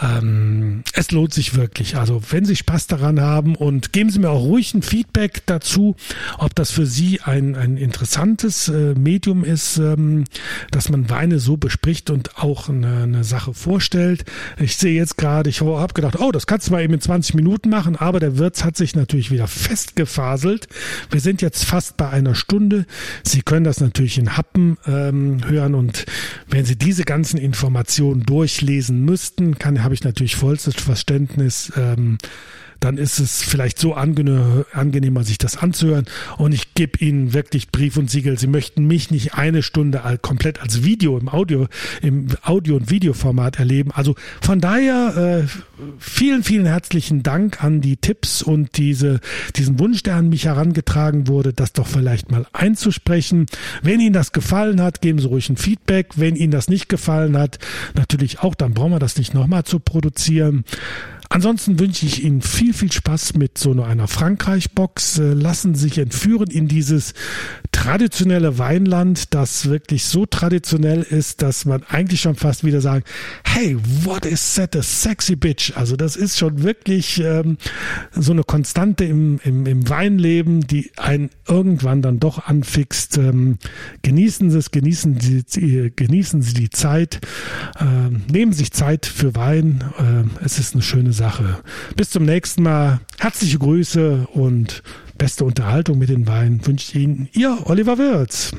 ähm, es lohnt sich wirklich. Also wenn Sie Spaß daran haben und geben Sie mir auch ruhig ein Feedback dazu, ob das für Sie ein, ein interessantes äh, Medium ist, ähm, dass man Weine so bespricht und auch eine, eine Sache vorstellt. Ich sehe jetzt gerade, ich habe gedacht, oh, das kannst du mal eben in 20 Minuten machen, aber der Wirt hat sich natürlich wieder festgefaselt. Wir sind jetzt fast bei einer Stunde. Sie können das natürlich in Happen ähm, hören und wenn Sie diese ganzen Informationen durchlesen müssten, kann habe ich natürlich vollstes Verständnis. Ähm, dann ist es vielleicht so angenehm, angenehmer, sich das anzuhören. Und ich gebe Ihnen wirklich Brief und Siegel. Sie möchten mich nicht eine Stunde komplett als Video im Audio, im Audio- und Videoformat erleben. Also von daher äh, vielen, vielen herzlichen Dank an die Tipps und diese, diesen Wunsch, der an mich herangetragen wurde, das doch vielleicht mal einzusprechen. Wenn Ihnen das gefallen hat, geben Sie ruhig ein Feedback. Wenn Ihnen das nicht gefallen hat, natürlich auch, dann brauchen wir das nicht nochmal zu produzieren. Ansonsten wünsche ich Ihnen viel, viel Spaß mit so einer Frankreich-Box. Äh, lassen Sie sich entführen in dieses traditionelle Weinland, das wirklich so traditionell ist, dass man eigentlich schon fast wieder sagt, hey, what is that a sexy bitch? Also das ist schon wirklich ähm, so eine Konstante im, im, im Weinleben, die einen irgendwann dann doch anfixt. Ähm, genießen Sie es, genießen Sie, genießen Sie die Zeit, ähm, nehmen sich Zeit für Wein. Ähm, es ist eine schöne Sache. Bis zum nächsten Mal. Herzliche Grüße und beste Unterhaltung mit den Weinen wünscht Ihnen Ihr Oliver Wirz.